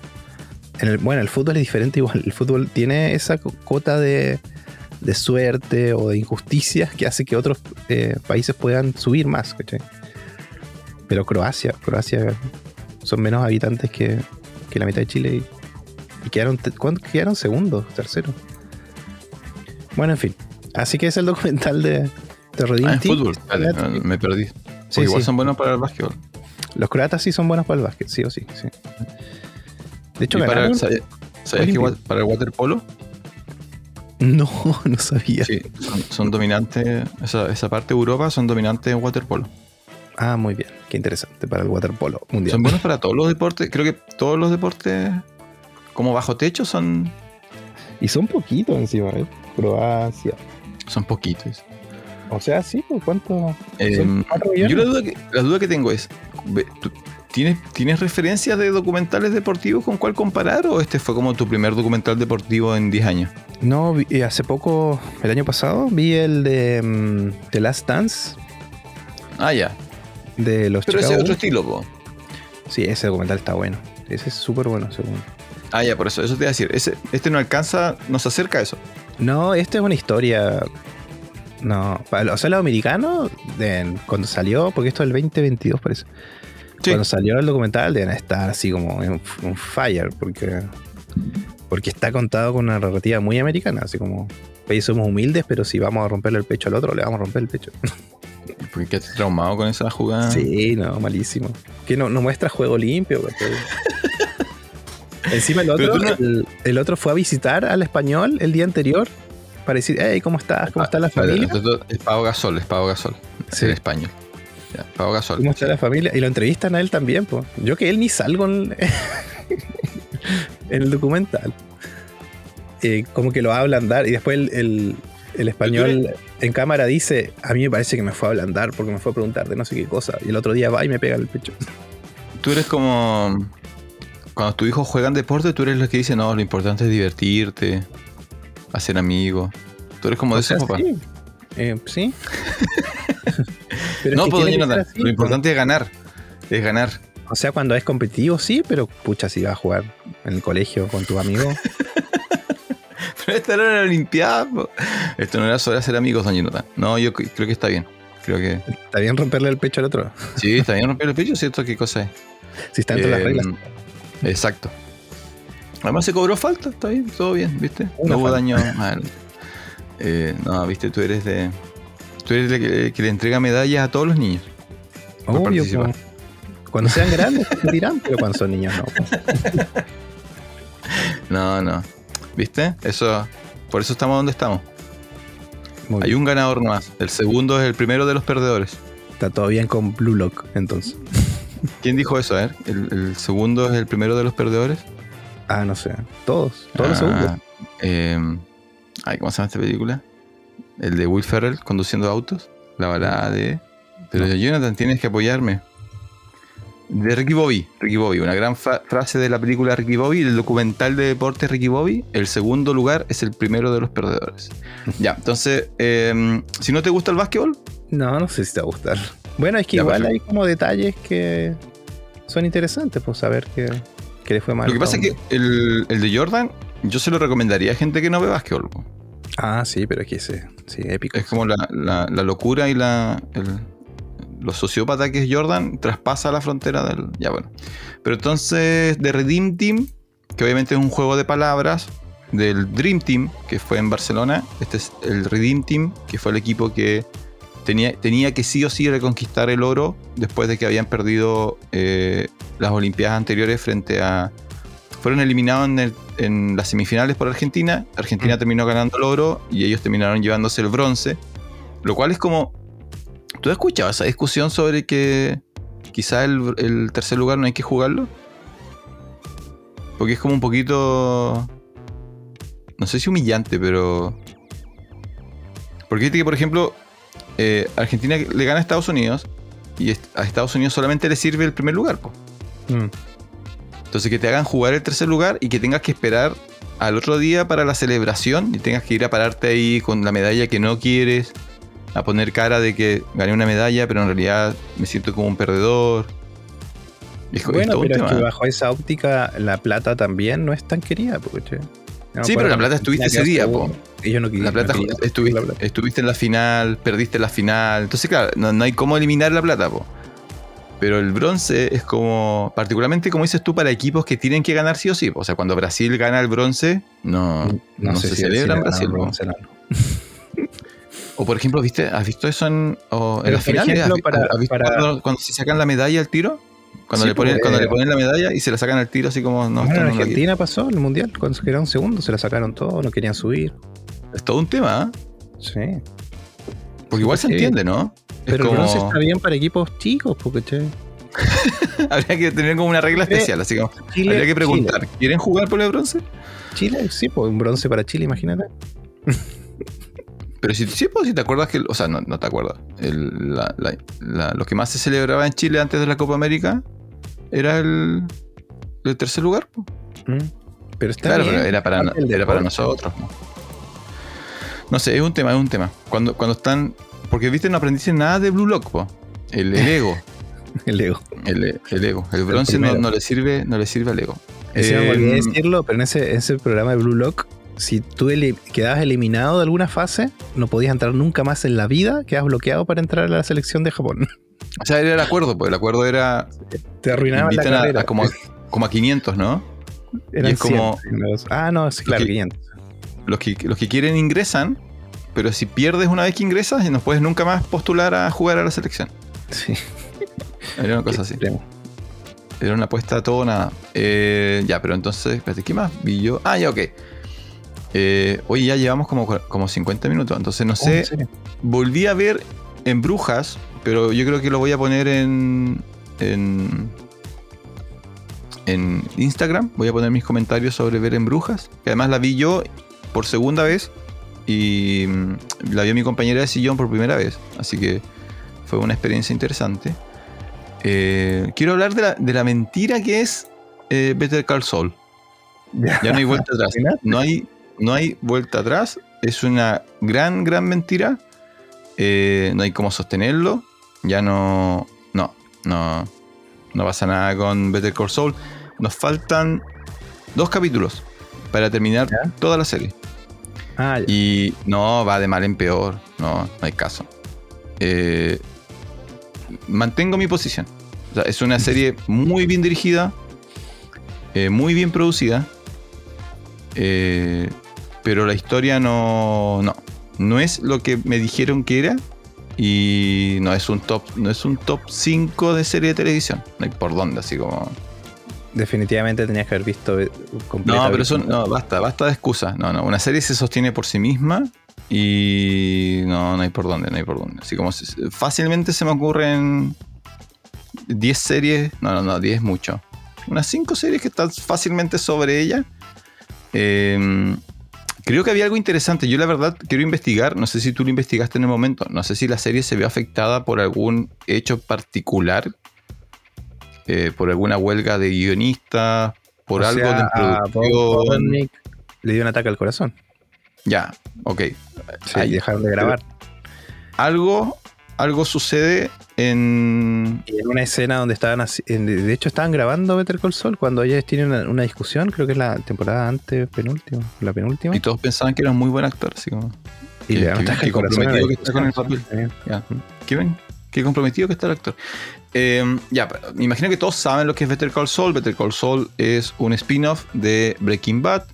En el, bueno, el fútbol es diferente igual. El fútbol tiene esa co- cota de, de suerte o de injusticias que hace que otros eh, países puedan subir más, ¿cachai? Pero Croacia, Croacia son menos habitantes que, que la mitad de Chile y, y quedaron, quedaron segundos, terceros. Bueno, en fin. Así que es el documental de, de Rodin Ah, en fútbol. Vale, me perdí. Porque Sí, igual sí. son buenos para el básquetbol. Los croatas sí son buenos para el básquet, sí o sí. sí. De hecho, para. ¿sabías sabías que para el waterpolo? No, no sabía. Sí, son, son dominantes. Esa, esa parte de Europa son dominantes en waterpolo. Ah, muy bien. Qué interesante para el waterpolo mundial. Son buenos para todos los deportes. Creo que todos los deportes como bajo techo son, Y son poquitos encima, ¿eh? Croacia. son poquitos. O sea, sí, ¿cuánto? Eh, yo la duda, que, la duda que tengo es, ve, ¿tú ¿tienes, ¿tienes referencias de documentales deportivos con cuál comparar o este fue como tu primer documental deportivo en 10 años? No, eh, hace poco, el año pasado, vi el de mm, The Last Dance Ah, ya. de los Pero ese Chicago es otro estilo, po. Sí, ese documental está bueno. Ese es súper bueno, según. Ah, ya, por eso, eso te iba a decir. Ese, este no alcanza, nos acerca a eso. No, esta es una historia. No, o sea, los americanos, cuando salió, porque esto es el 2022 parece. Sí. Cuando salió el documental deben estar así como en un fire, porque, porque está contado con una narrativa muy americana, así como, oye, somos humildes, pero si vamos a romperle el pecho al otro, le vamos a romper el pecho. Porque quedaste traumado con esa jugada. Sí, no, malísimo. Que no, no muestra juego limpio. Encima el otro, no- el, el otro fue a visitar al español el día anterior para decir, hey, ¿cómo estás? ¿Cómo está la familia? Es Pau Gasol, es Pau Gasol. Sí. En español. Ya, Pau Gasol. ¿Cómo está la familia? Y lo entrevistan a él también, pues. Yo que él ni salgo en, en el documental. Eh, como que lo va a ablandar y después el, el- el español en cámara dice, a mí me parece que me fue a ablandar porque me fue a preguntar de no sé qué cosa. Y el otro día va y me pega en el pecho. Tú eres como. Cuando tus hijos juegan deporte, tú eres el que dice, no, lo importante es divertirte, hacer amigos. Tú eres como O de sea, esos papás. sí. Eh, sí. Pero No, pues, ser así, lo importante es ganar. Es ganar. O sea, cuando es competitivo, sí, pero pucha, si vas a jugar en el colegio con tus amigos. Pero esta era la Olimpiada. po. Esto no era sobre hacer amigos, don Jonathan. No, yo creo que está bien. Creo que. Está bien romperle el pecho al otro. Sí, está bien romper el pecho, ¿cierto? ¿Qué cosa es? Si está dentro de las Eh, reglas. Exacto. Además se cobró falta, está bien, todo bien, ¿viste? Una no hubo falta. daño. mal. Eh, no, viste, tú eres de. Tú eres el que, que le entrega medallas a todos los niños. Obvio, po. Cuando sean grandes se dirán, pero cuando son niños no. No, no. ¿Viste? Eso. Por eso estamos donde estamos. Muy Hay bien. un ganador más. El segundo es el primero de los perdedores. Está todo bien con Blue Lock, entonces. ¿Quién dijo eso? A ver, ¿el, el segundo es el primero de los perdedores? Ah, no sé. Todos, todos los segundos. Ah, eh, ay, ¿Cómo se llama esta película? El de Will Ferrell conduciendo autos. La balada de. Pero Jonathan, tienes que apoyarme. De Ricky Bobby. Ricky Bobby, una gran frase de la película Ricky Bobby, del documental de deporte Ricky Bobby. El segundo lugar es el primero de los perdedores. Ya, entonces, eh, si no te gusta el básquetbol, No, no sé si te va a gustar. Bueno, es que Ya, igual perfecto. hay como detalles que son interesantes, pues saber que, que le fue mal. lo que pasa es que el, el de Jordan, yo se lo recomendaría a gente que no ve básquetbol. Ah, sí, pero es que sí, sí, épico. Es como la, la- locura y la. el- lo sociópata que es Jordan traspasa la frontera del. Ya bueno. Pero entonces, de Redeem Team, que obviamente es un juego de palabras, del Dream Team, que fue en Barcelona. Este es el Redeem Team, que fue el equipo que tenía, tenía que sí o sí reconquistar el oro después de que habían perdido eh, las Olimpiadas anteriores frente a. Fueron eliminados en, el- en las semifinales por Argentina. Argentina Mm. terminó ganando el oro y ellos terminaron llevándose el bronce. Lo cual es como. ¿Tú has escuchado esa discusión sobre que quizá el, el tercer lugar no hay que jugarlo? Porque es como un poquito. No sé si humillante, pero. Porque viste que, por ejemplo, eh, Argentina le gana a Estados Unidos y a Estados Unidos solamente le sirve el primer lugar. po. Mm. Entonces que te hagan jugar el tercer lugar y que tengas que esperar al otro día para la celebración y tengas que ir a pararte ahí con la medalla que no quieres, a poner cara de que gané una medalla, pero en realidad me siento como un perdedor. Es, Bueno, pero es que bajo esa óptica la plata también no es tan querida, porque no, Sí, pero la plata estuviste ese día, po. Y yo no quería. La plata no quería estuviste, la plata. estuviste en la final, perdiste la final. Entonces, claro, no, no hay cómo eliminar la plata, po. Pero el bronce es como, particularmente como dices tú, para equipos que tienen que ganar sí o sí. O sea, cuando Brasil gana el bronce, no, no, se si- celebra en Brasil. bronce, no. O por ejemplo, ¿viste, ¿has visto eso en, o en Pero, las finales? ejemplo, ¿Has, vi- para- has visto para- cuando, cuando se sacan la medalla al tiro? Cuando, Sí, le ponen, pues, cuando eh, le ponen la medalla y se la sacan al tiro así como, no, Bueno, en Argentina pasó el mundial, cuando se quedaron segundos, se la sacaron todo, no querían subir. Es todo un tema, ¿eh? Sí. Porque igual se entiende, ¿no? Pero como- el bronce está bien para equipos chicos, porque che, habría que tener como una regla especial, así Chile, habría que preguntar, ¿quieren jugar por el bronce? Chile, sí, pues un bronce para Chile, imagínate. Pero si, si te acuerdas que, o sea, no, no te acuerdas, El- la- la- la- lo que más se celebraba en Chile antes de la Copa América era el, el tercer lugar. Mm. Pero está Claro, bien, pero era para, era para nosotros. ¿no? No sé, es un tema, es un tema. Cuando, cuando están. Porque viste, no aprendiste nada de Blue Lock, po. El, el ego. El ego. El, el ego. El bronce no, le sirve, no le sirve al ego. Eh, decirlo, pero en ese, ese programa de Blue Lock, si tú quedabas eliminado de alguna fase, no podías entrar nunca más en la vida, quedas bloqueado para entrar a la selección de Japón. o sea, era el acuerdo, pues el acuerdo era. Te arruinaban la a, carrera. a como, como a 500, ¿no? Eran y es como- 100 primeros. Ah, no, sí, claro, que- 500. Los que, los que quieren ingresan, pero si pierdes una vez que ingresas, no puedes nunca más postular a jugar a la selección. Sí, Era una cosa así. Era una apuesta a todo o nada. Eh, ya, pero entonces, espérate, ¿qué más vi yo? Ah, ya, ok. Eh, oye, ya llevamos como, como 50 minutos. Entonces, no Oh, sé. volví a ver en Brujas, pero yo creo que lo voy a poner en. en. en Instagram. Voy a poner mis comentarios sobre ver en Brujas. Que además la vi yo por segunda vez. Y mm, la vio mi compañera de sillón por primera vez. Así que fue una experiencia interesante. Eh, quiero hablar de la, de la mentira que es eh, Better Call Saul. Ya no hay vuelta atrás. No hay, no hay vuelta atrás. Es una gran, gran mentira. Eh, no hay cómo sostenerlo. Ya no. No, no. No pasa nada con Better Call Saul. Nos faltan dos capítulos para terminar ¿Ya? toda la serie. Ah. Y no, va de mal en peor. No, no hay caso. Eh, mantengo mi posición. Es una serie muy bien dirigida, eh, muy bien producida, eh, pero la historia no, no, no es lo que me dijeron que era y no es un top, no es un top 5 de serie de televisión. No hay por dónde, así como. Definitivamente tenías que haber visto eh, No, pero eso no, basta, basta de excusas. No, no, una serie se sostiene por sí misma Y no, no hay por dónde, no hay por dónde. Así como fácilmente se me ocurren 10 series, no, no, no, 10 es mucho. Unas 5 series que están fácilmente sobre ella. Eh, creo que había algo interesante. Yo la verdad quiero investigar, no sé si tú lo investigaste en el momento, no sé si la serie se vio afectada por algún hecho particular, eh, por alguna huelga de guionistas, por O algo sea, de a Bob producción. Le dio un ataque al corazón. Ya, ok. Sí, Ahí. dejaron de grabar. Algo, algo sucede en. En una escena donde estaban así, en- de hecho estaban grabando Better Call Saul cuando ellos tienen una, una discusión, creo que es la temporada antes penúltima, la penúltima. Y todos pensaban que era un muy buen actor, así como. Y le dan un ataque que al corazón. comprometido que está con el. Ya. ¿Qué ven? Qué comprometido que está el actor. Eh, ya, me imagino que todos saben lo que es Better Call Saul. Better Call Saul es un spin-off de Breaking Bad.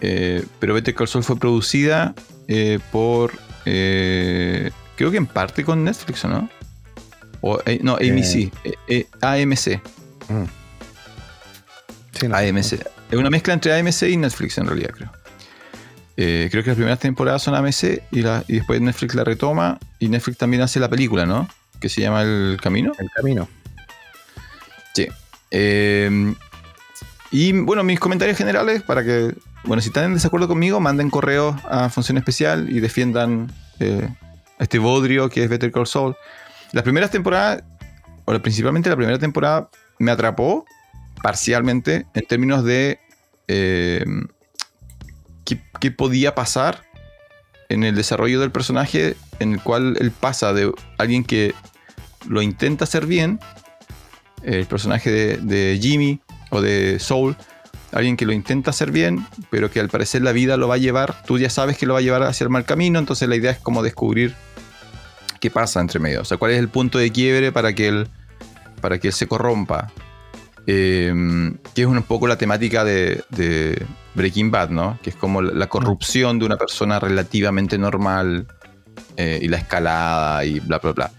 Eh, pero Better Call Saul fue producida eh, por. eh, creo que en parte con Netflix, ¿o no? O, no, AMC. AMC. Mm. Sí, no. AMC. Es una mezcla entre AMC y Netflix en realidad, creo. Creo que las primeras temporadas son AMC y, la- y después Netflix la retoma y Netflix también hace la película, ¿no? Que se llama El Camino. El camino. Sí. Eh, y bueno, mis comentarios generales para que, bueno, si están en desacuerdo conmigo, manden correos a Función Especial y defiendan eh, a este bodrio que es Better Call Saul. Las primeras temporadas, o principalmente la primera temporada, me atrapó parcialmente en términos de eh, qué, qué podía pasar en el desarrollo del personaje en el cual él pasa de alguien que lo intenta hacer bien, el personaje de, Jimmy o de Soul, alguien que lo intenta hacer bien, pero que al parecer la vida lo va a llevar, tú ya sabes que lo va a llevar hacia el mal camino, entonces la idea es como descubrir qué pasa entre medio, o sea, cuál es el punto de quiebre para que él, para que él se corrompa. Eh, que es un poco la temática de, Breaking Bad, ¿no? Que es como la, la corrupción de una persona relativamente normal eh, y la escalada y bla, bla, bla.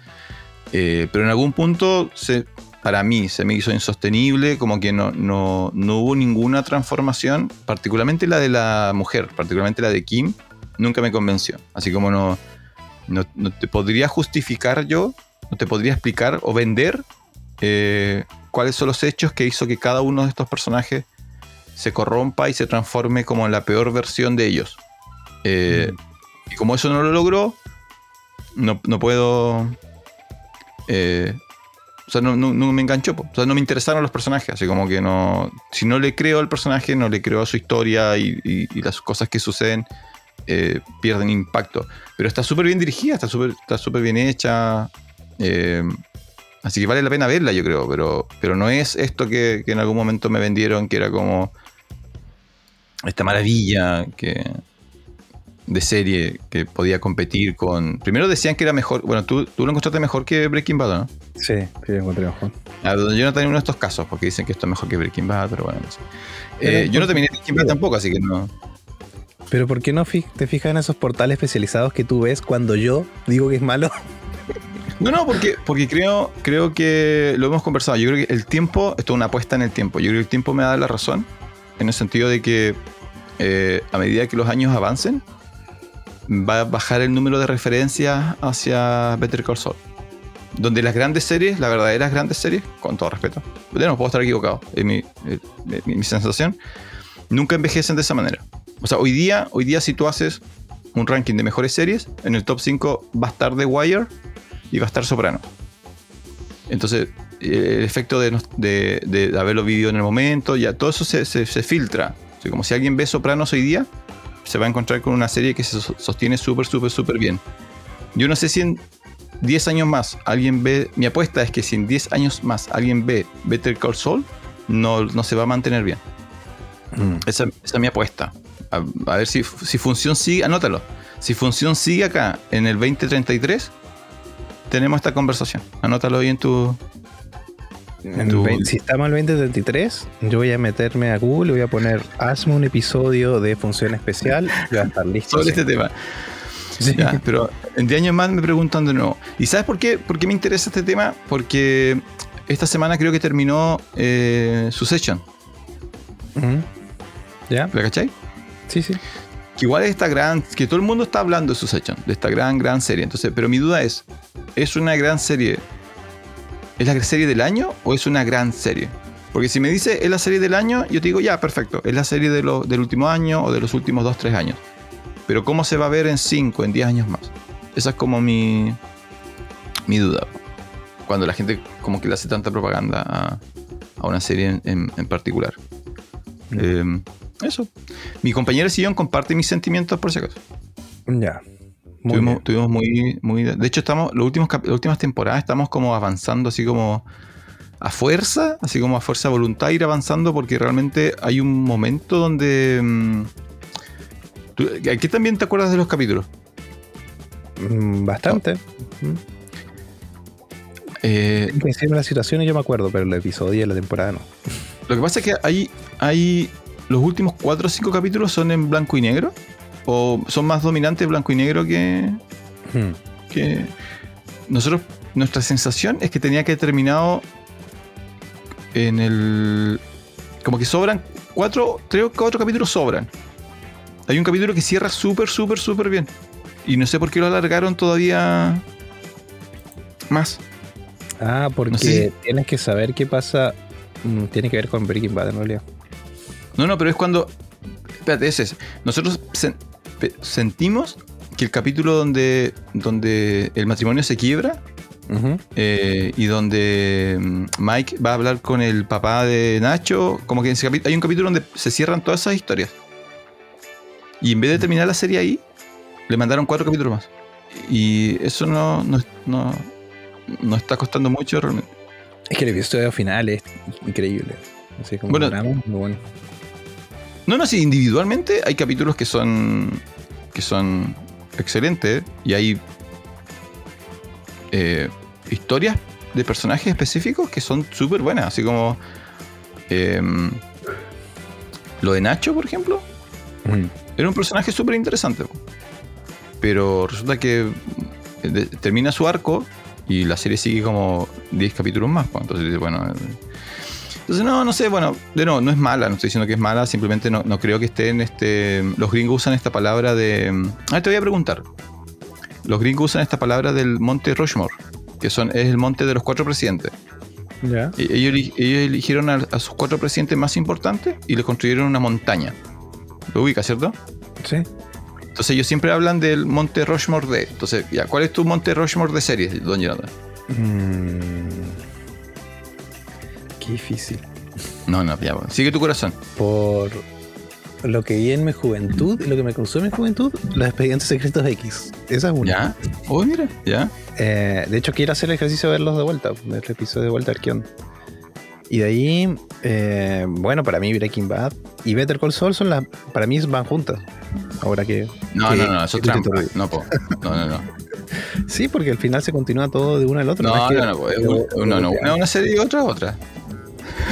Eh, pero en algún punto, se, para mí, se me hizo insostenible, como que no, no, no hubo ninguna transformación, particularmente la de la mujer, particularmente la de Kim, nunca me convenció. Así como no, no, no te podría justificar yo, no te podría explicar o vender eh, cuáles son los hechos que hizo que cada uno de estos personajes se corrompa y se transforme como en la peor versión de ellos. Eh, Y como eso no lo logró, no, no puedo. Eh, o sea, no, me enganchó. po. O sea, no me interesaron los personajes. Así como que no. Si no le creo al personaje, no le creo a su historia y, las cosas que suceden, eh, pierden impacto. Pero está súper bien dirigida, está súper está súper bien hecha. eh, así que vale la pena verla, yo creo. Pero, pero no es esto que, que en algún momento me vendieron, que era como. Esta maravilla que, de serie que podía competir con. Primero decían que era mejor. Bueno, tú, tú lo encontraste mejor que Breaking Bad, ¿no? Sí, sí, encontré mejor. Ah, yo no tenía uno de estos casos porque dicen que esto es mejor que Breaking Bad, pero bueno, no sé. Eh, yo no terminé Breaking Bad tampoco, así que no. Pero ¿por qué no te fijas en esos portales especializados que tú ves cuando yo digo que es malo? No, no, porque, porque creo, creo que lo hemos conversado. Yo creo que el tiempo, esto es una apuesta en el tiempo. Yo creo que el tiempo me da la razón en el sentido de que eh, a medida que los años avancen, va a bajar el número de referencias hacia Better Call Saul. Donde las grandes series, las verdaderas grandes series, con todo respeto, de no puedo estar equivocado, es mi, eh, mi- mi sensación, nunca envejecen de esa manera. O sea, hoy día, hoy día si tú haces un ranking de mejores series, en el top 5 va a estar The Wire y va a estar Soprano. Entonces, eh, el efecto de, de- de haberlo vivido en el momento, ya todo eso se, se- se filtra. O sea, como si alguien ve Sopranos hoy día, se va a encontrar con una serie que se so- sostiene súper, súper, súper bien. Yo no sé si en 10 años más alguien ve, mi apuesta es que si en 10 años más alguien ve Better Call Saul, no, no se va a mantener bien. Esa, esa es mi apuesta. A, a ver si, si función sigue, anótalo. Si función sigue acá en el 2033, tenemos esta conversación. Anótalo ahí en tu. En tu- el 20 si estamos el 2033, yo voy a meterme a Google voy a poner hazme un episodio de función especial y va a estar listo. sobre este tema. Sí. Ya, pero en 10 años más me preguntan de nuevo. ¿Y sabes por qué, por qué me interesa este tema? Porque esta semana creo que terminó eh, su session. ¿Ya? ¿La cachai? Sí, sí. que igual es esta gran, que todo el mundo está hablando de Succession, de esta gran, gran serie. Entonces, pero mi duda es, ¿es una gran serie? ¿Es la serie del año o es una gran serie? Porque si me dice es la serie del año, yo te digo, ya, perfecto, es la serie de lo- del último año o de los últimos 2, 3 años. Pero ¿cómo se va a ver en 5, en 10 años más? Esa es como mi, mi duda. Cuando la gente como que le hace tanta propaganda a, a una serie en, en- en particular. Eh, eso. Mi compañero Sillón comparte mis sentimientos por si acaso. Ya. Muy Tuvimos, bien. tuvimos muy, muy. De hecho, estamos. Los últimos, las últimas temporadas estamos como avanzando así como. A fuerza, así como a fuerza de voluntad, ir avanzando porque realmente hay un momento donde. mm, tú- ¿Aquí también te acuerdas de los capítulos? Mm, Bastante. Mm. Eh, Tienes que decirme las situaciones, yo me acuerdo, pero el episodio y la temporada no. lo que pasa es que hay, hay. Los últimos 4 o 5 capítulos son en blanco y negro. O son más dominantes blanco y negro que, Mm. que nosotros nuestra sensación es que tenía que haber terminado en el como que sobran cuatro tres o cuatro capítulos sobran hay un capítulo que cierra súper súper súper bien y no sé por qué lo alargaron todavía más Ah, porque No sé si- tienes que saber qué pasa. mm, tiene que ver con Breaking Bad en realidad. no no pero es cuando espérate ese es nosotros sentimos que el capítulo donde donde el matrimonio se quiebra. Eh, y donde mm, Mike va a hablar con el papá de Nacho. Como que en ese hay un capítulo donde se cierran todas esas historias. Y en vez de terminar la serie ahí, le mandaron cuatro capítulos más. Y eso no, no, no, no está costando mucho realmente. Es que el episodio final es increíble. Así como Bueno. drama, muy bueno. No, no, sí, individualmente hay capítulos que son que son excelentes y hay eh, historias de personajes específicos que son súper buenas, así como em, lo de Nacho, por ejemplo, Mm. era un personaje súper interesante. Pero resulta que eh, termina su arco y la serie sigue como 10 capítulos más. pues. Entonces, bueno. Entonces, no, no sé, bueno, de nuevo, no es mala, no estoy diciendo que es mala, simplemente no, no creo que esté en este. Los gringos usan esta palabra de. Ah, te voy a preguntar. Los gringos usan esta palabra del monte Rushmore, que son, es el monte de los cuatro presidentes. Ya. Y Ellos, ellos eligieron a, a sus cuatro presidentes más importantes y les construyeron una montaña. Lo ubica, ¿cierto? Sí. Entonces ellos siempre hablan del Monte Rushmore de. Entonces, ya, ¿cuál es tu Monte Rushmore de series, don Jonathan? Mm. Qué difícil. No, no, ya, bueno. sigue tu corazón. Por lo que vi en mi juventud y lo que me causó en mi juventud, los expedientes secretos X. Esa es una. ¿Ya? Oh, mira, ya. Eh, de hecho, quiero hacer el ejercicio de verlos de vuelta, ver el episodio de vuelta, a ver qué onda. Y de ahí, eh, bueno, para mí Breaking Bad y Better Call Saul son las, para mí van juntas. Ahora que... No, que- no, no, eso es trampa. No, po. No, no, no. Sí, porque al final se continúa todo de una al otro. No, no, no, no, no, Una, una serie y otra, otra.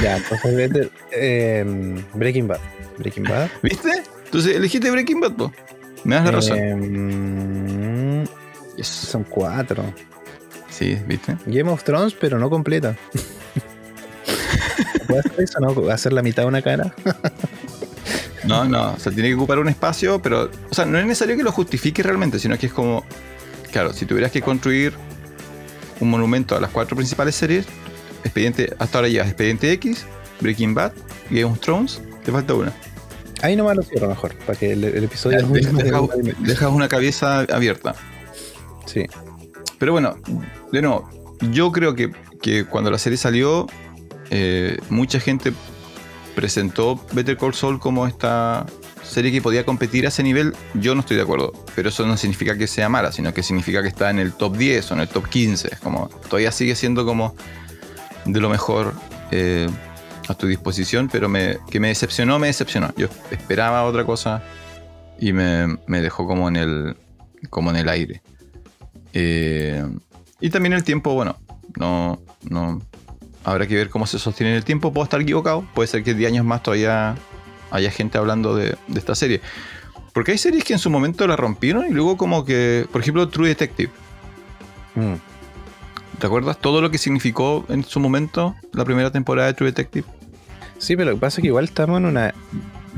Ya, entonces Better, eh, Breaking Bad. Breaking Bad. ¿Viste? Entonces elegiste Breaking Bad, po. Me das la razón. Eh, Yes. son cuatro. Sí, ¿viste? Game of Thrones, pero no completa. ¿Puedes hacer eso? ¿No? ¿Hacer la mitad de una cara? No, no, o sea, tiene que ocupar un espacio, pero, o sea, no es necesario que lo justifique realmente, sino que es como, claro, si tuvieras que construir un monumento a las cuatro principales series, expediente, hasta ahora llevas Expediente X, Breaking Bad, Game of Thrones, te falta una. Ahí nomás lo cierro mejor, para que el, el episodio... Deja- deja- dejas una cabeza abierta. Sí. Pero bueno, de nuevo, yo creo que, que cuando la serie salió, eh, mucha gente presentó Better Call Saul como esta serie que podía competir a ese nivel. Yo no estoy de acuerdo, pero eso no significa que sea mala, sino que significa que está en el top 10 o en el top 15. Es como, todavía sigue siendo como de lo mejor eh, a tu disposición, pero me, que me decepcionó, me decepcionó. Yo esperaba otra cosa y me, me dejó como en el, como en el aire. Eh, y también el tiempo, bueno, no, no. Habrá que ver cómo se sostiene en el tiempo. Puedo estar equivocado. Puede ser que 10 años más todavía haya gente hablando de, de esta serie. Porque hay series que en su momento la rompieron y luego como que, por ejemplo, True Detective. Mm. ¿Te acuerdas todo lo que significó en su momento la primera temporada de True Detective? Sí, pero lo que pasa es que igual estamos en una,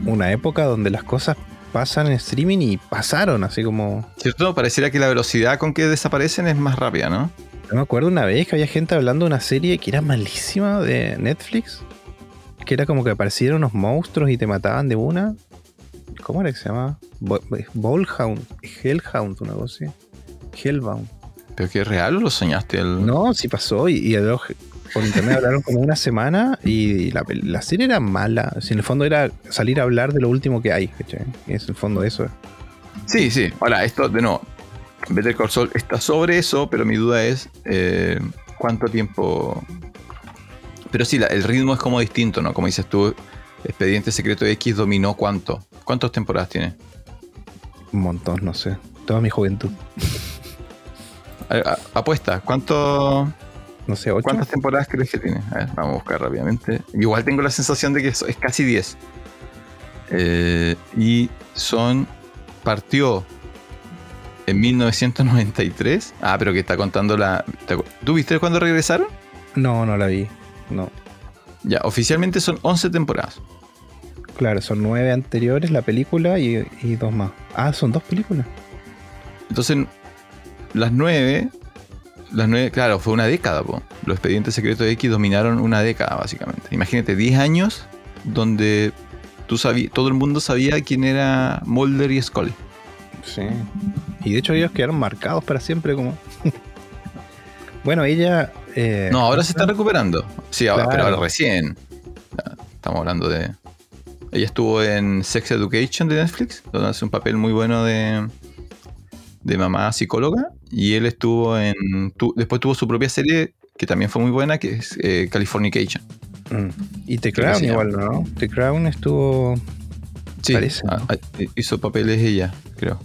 una época donde las cosas pasan en streaming y pasaron, así como. ¿Cierto? Pareciera que la velocidad con que desaparecen es más rápida, ¿no? Yo me acuerdo una vez que había gente hablando de una serie que era malísima de Netflix. Que era como que aparecieron unos monstruos y te mataban de una. ¿Cómo era que se llama? Ballhound, Hellhound, una cosa así. Hellbound. ¿Pero que es real o lo soñaste? El... No, sí pasó. Y, y por internet hablaron como una semana y la, la, serie era mala. Si en el fondo era salir a hablar de lo último que hay. ¿cachai? Es el fondo de eso. Sí, sí. Ahora, esto de nuevo. Better Call Saul está sobre eso, pero mi duda es eh, cuánto tiempo. Pero sí, la, el ritmo es como distinto, ¿no? Como dices tú, Expediente Secreto X dominó cuánto. ¿Cuántas temporadas tiene? Un montón, no sé. Toda mi juventud. Apuesta, ¿cuánto? No sé, ¿ocho? ¿Cuántas temporadas crees que tiene? A ver, vamos a buscar rápidamente. Igual tengo la sensación de que es, casi 10. Eh, y son. Partió en 1993. Ah, pero que está contando la. ¿Tú viste cuando regresaron? No, no la vi. No. Ya, oficialmente son 11 temporadas. Claro, son 9 anteriores la película y, y dos más. Ah, son dos películas. Entonces, las 9 las nueve, claro, fue una década, po. Los expedientes secretos X dominaron una década, básicamente. Imagínate, 10 años donde tú todo el mundo sabía quién era Mulder y Scully. Sí. Y de hecho ellos quedaron marcados para siempre como... bueno, ella... Eh, no, ahora se está recuperando. Sí, ahora, pero ahora recién. Estamos hablando de... Ella estuvo en Sex Education de Netflix, donde hace un papel muy bueno de, de mamá psicóloga. Y él estuvo en. después tuvo su propia serie que también fue muy buena, que es eh, Californication. Mm. Y The Crown igual, ¿no? The Crown estuvo. Sí, ah, ah, hizo papeles ella, creo.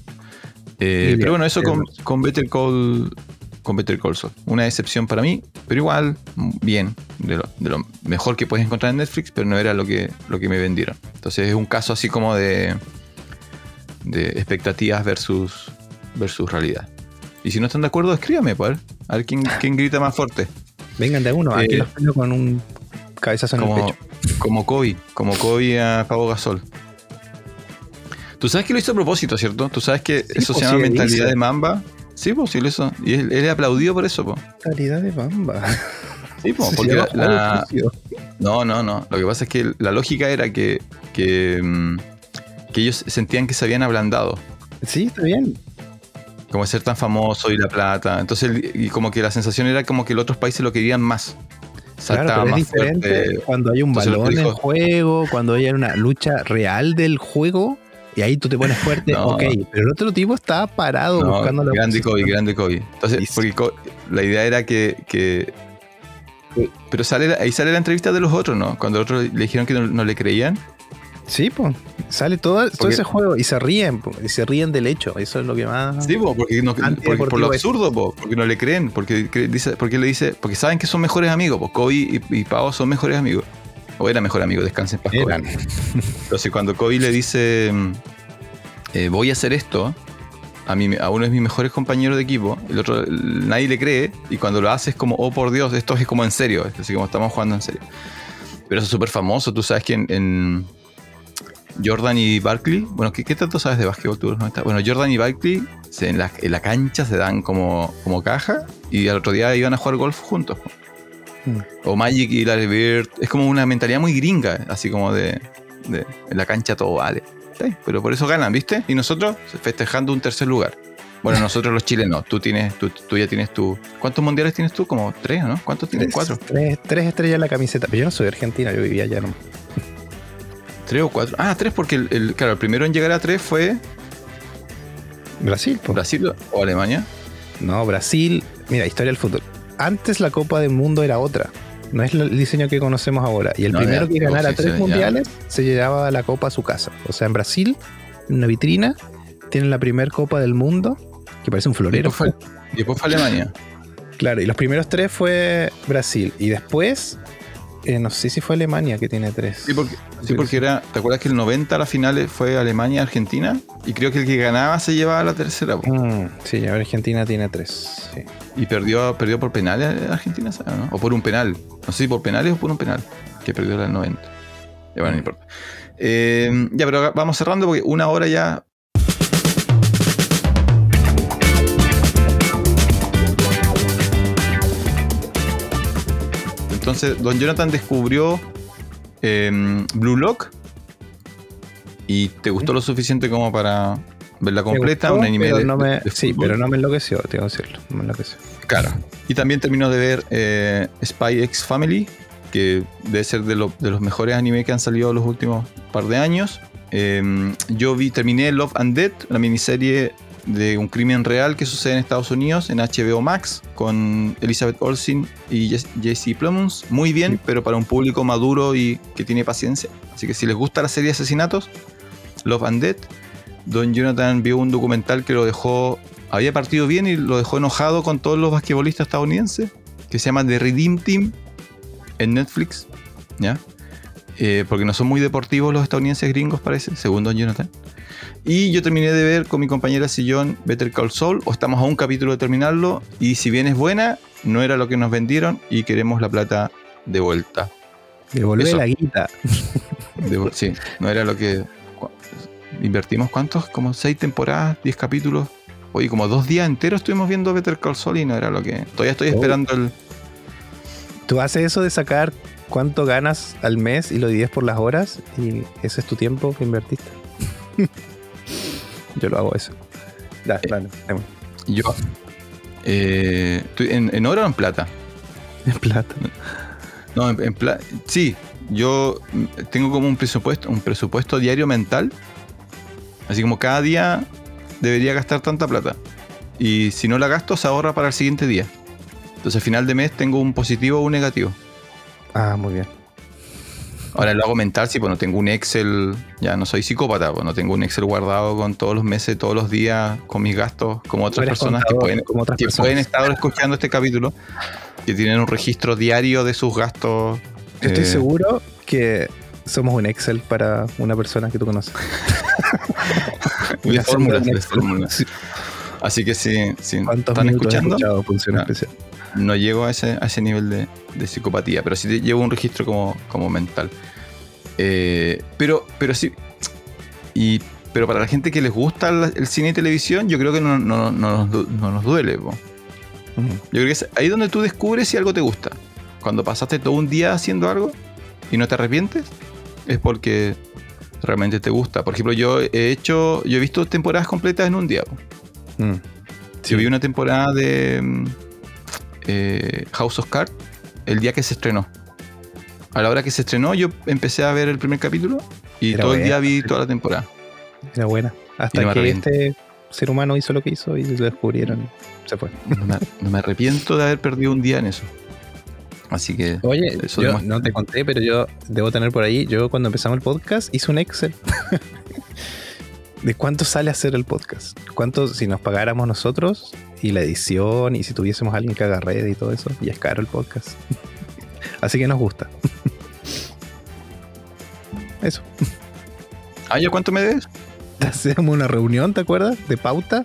Eh, pero bueno, eso con, con, Better Call con Better Call Saul. Una excepción para mí, pero igual, bien, de lo, de lo, mejor que puedes encontrar en Netflix, pero no era lo que, lo que me vendieron. Entonces es un caso así como de, de expectativas versus, versus realidad. Y si no están de acuerdo, escríbame, pues. A ver quién, quién grita más fuerte. Vengan de uno, aquí eh, los con un cabezazo en como, el pecho. Como Kobe, como Kobe a Pavo Gasol. Tú sabes que lo hizo a propósito, ¿cierto? Tú sabes que eso se pues llama mentalidad de mamba. Sí, lo hizo. Y él, es aplaudido por eso, pues. Mentalidad de mamba. Sí, pues, porque la, No, no, no. Lo que pasa es que la lógica era que, que, mm, que ellos sentían que se habían ablandado. Sí, está bien como ser tan famoso y la plata. Entonces, y como que la sensación era como que los otros países lo querían más. Claro, pero es diferente cuando hay un balón en juego, cuando hay una lucha real del juego, y ahí tú te pones fuerte, ok, pero el otro tipo estaba parado buscando la Grande Kobe, grande Kobe. Entonces, porque la idea era que, pero sale, ahí sale la entrevista de los otros, ¿no? Cuando los otros le dijeron que no le creían. Sí, pues. Sale todo, todo ese juego y se ríen, y se ríen del hecho. Eso es lo que más. Sí, po, porque, no, por lo absurdo, po, porque no le creen, porque, dice, porque le dice, porque saben que son mejores amigos, pues Kobe y, y son mejores amigos. O era mejor amigo, descansen en paz. Entonces, cuando Kobe le dice, eh, voy a hacer esto, a, mí, a uno de mis mejores compañeros de equipo, el otro nadie le cree, y cuando lo hace es como, oh por Dios, esto es como en serio, así como estamos jugando en serio. Pero eso es súper famoso, tú sabes que en Jordan y Barkley, bueno, ¿qué, tanto sabes de básquetbol tú? Bueno, Jordan y Barkley en, la, cancha se dan como, como caja y al otro día iban a jugar golf juntos. Mm. O Magic y Larry Bird. Es como una mentalidad muy gringa, así como de, en la cancha todo vale. pero por eso ganan, ¿viste? Y nosotros festejando un tercer lugar. Bueno, nosotros los chilenos, tú tienes, tú, ya tienes tu. ¿Cuántos mundiales tienes tú? Como tres, ¿no? ¿Cuántos tienes? Cuatro. Tres, tres estrellas en la camiseta. Pero yo no soy argentina, yo vivía allá, ¿no? ¿Tres o cuatro? Ah, tres, porque el, claro, el primero en llegar a tres fue. Brasil, ¿Brasil o Alemania? No, Brasil. Mira, historia del fútbol. Antes la Copa del Mundo era otra. No es el diseño que conocemos ahora. Y el primero que ganara tres mundiales se llevaba la Copa a su casa. O sea, en Brasil, en una vitrina, tienen la primera Copa del Mundo, que parece un florero. y después fue Alemania. Claro, y los primeros tres fue Brasil. Y después eh, no sé si fue Alemania que tiene tres. Sí, porque, era. ¿Te acuerdas que el 90 a la final fue Alemania-Argentina? Y creo que el que ganaba se llevaba la tercera. Mm, sí, Argentina tiene tres. Y perdió, perdió por penales Argentina, ¿no? O por un penal. No sé si por penales o por un penal. Que perdió la 90. Ya bueno, no importa. Eh, ya, pero vamos cerrando porque una hora ya. Entonces, Don Jonathan descubrió eh, Blue Lock y te gustó lo suficiente como para verla completa. gustó, un anime pero de, no me- de Sí, pero no me enloqueció, tengo que decirlo. No me enloqueció. Claro. Y también terminó de ver eh, Spy X Family, que debe ser de, lo- de los mejores animes que han salido los últimos par de años. Eh, yo vi, terminé Love and Death, la miniserie de un crimen real que sucede en Estados Unidos en HBO Max con Elizabeth Olsen y Jesse Plemons. Muy bien, pero para un público maduro y que tiene paciencia. Así que si les gusta la serie de asesinatos, Love and Death, Don Jonathan vio un documental que lo dejó había partido bien y lo dejó enojado con todos los basquetbolistas estadounidenses, que se llama The Redeem Team en Netflix, ¿ya? Eh, porque no son muy deportivos los estadounidenses gringos, parece, según Don Jonathan. Y yo terminé de ver con mi compañera Sillón Better Call Saul, o estamos a un capítulo de terminarlo, y si bien es buena, no era lo que nos vendieron y queremos la plata de vuelta. Devolver la guita. Sí, no era lo que... Invertimos cuántos, como seis temporadas, diez capítulos. Oye, como dos días enteros estuvimos viendo Better Call Saul y no era lo que... Todavía estoy Oh. esperando el... Tú haces eso de sacar cuánto ganas al mes y lo divides por las horas y ese es tu tiempo que invertiste. Yo lo hago eso. Dale, dale. Yo... eh, en, en oro o en plata? En plata. No, en, en pla- Sí, yo tengo como un presupuesto, un presupuesto diario mental. Así como cada día debería gastar tanta plata. Y si no la gasto, se ahorra para el siguiente día. Entonces, al final de mes tengo un positivo o un negativo. Ah, muy bien. Ahora lo hago mental, sí, pues no tengo un Excel, ya no soy psicópata, pues no tengo un Excel guardado con todos los meses, todos los días, con mis gastos, como otras personas que pueden, como otras que personas. pueden estar escuchando este capítulo, que tienen un registro diario de sus gastos. Yo estoy eh, seguro que somos un Excel para una persona que tú conoces. Una. Sí. Así que si, si ¿Cuántos están escuchando, Función Ah. Especial? No llego a ese, a ese nivel de, de psicopatía, pero sí llevo un registro como, como mental. Eh, pero, pero sí. Y, pero para la gente que les gusta el, el cine y televisión, yo creo que no, no- no no nos duele. po. Yo creo que es ahí donde tú descubres si algo te gusta. Cuando pasaste todo un día haciendo algo y no te arrepientes, es porque realmente te gusta. Por ejemplo, yo he hecho, yo he visto temporadas completas en un día. Mm. Yo vi una temporada de eh, House of Cards el día que se estrenó. A la hora que se estrenó, yo empecé a ver el primer capítulo y Era todo el día vi toda la temporada. Era buena. Hasta no que este ser humano hizo lo que hizo y lo descubrieron. y Se fue. No me, no me arrepiento de haber perdido un día en eso. Así que Oye, Eso yo no te conté, pero yo debo tener por ahí. Yo cuando empezamos el podcast hice un Excel. de cuánto sale hacer el podcast. Cuánto si nos pagáramos nosotros y la edición y si tuviésemos alguien que haga red y todo eso. Y es caro el podcast. Así que nos gusta. Eso. ¿Ah, ya cuánto me debes? Hacemos una reunión, ¿te acuerdas? De pauta.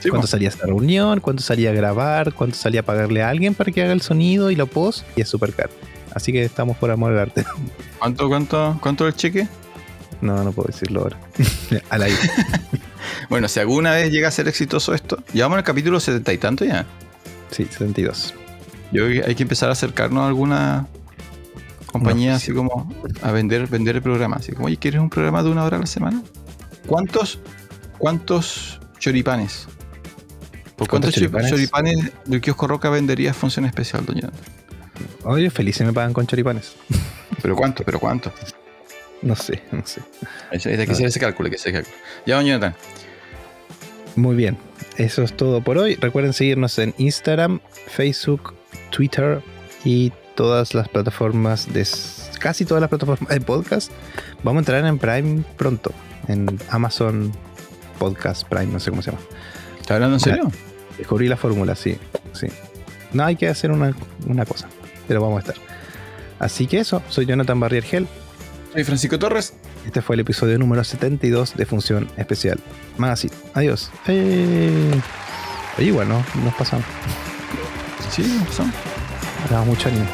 Sí, ¿Cuánto salía esa reunión? ¿Cuánto salía a grabar? ¿Cuánto salía a pagarle a alguien para que haga el sonido y lo post? Y es súper caro. Así que estamos por amor al arte. ¿Cuánto, cuánto, cuánto el cheque? No, no puedo decirlo ahora. Al aire. Bueno, si alguna vez llega a ser exitoso esto, llevamos en el capítulo setenta y tanto ya. Sí, 72. Yo creo que hay que empezar a acercarnos a alguna compañía No, así como a vender, vender el programa. Así como, oye, ¿quieres un programa de una hora a la semana? ¿Cuántos, cuántos choripanes? ¿Por cuántos, ¿Cuántos choripanes? choripanes? del kiosco Roca vendería función especial, doña? Oye, feliz se me pagan con choripanes. ¿Pero cuánto? ¿Pero cuánto? No sé, no sé. Hay que hacer ese cálculo, hay que hacer ese cálculo. Ya, doña Jonathan. Muy bien. Eso es todo por hoy. Recuerden seguirnos en Instagram, Facebook, Twitter y todas las plataformas de casi todas las plataformas de podcast. Vamos a entrar en Prime pronto. En Amazon Podcast Prime, no sé cómo se llama. ¿Estás hablando en serio? Descubrí la fórmula, sí. sí. No hay que hacer una, una cosa, pero vamos a estar. Así que eso, soy Jonathan Barrier Gel. Soy Francisco Torres. Este fue el episodio número 72 de Función Especial. Magazine. Adiós. Eh... Oye, bueno, nos pasamos. Sí, pasamos. Hablamos mucho anime.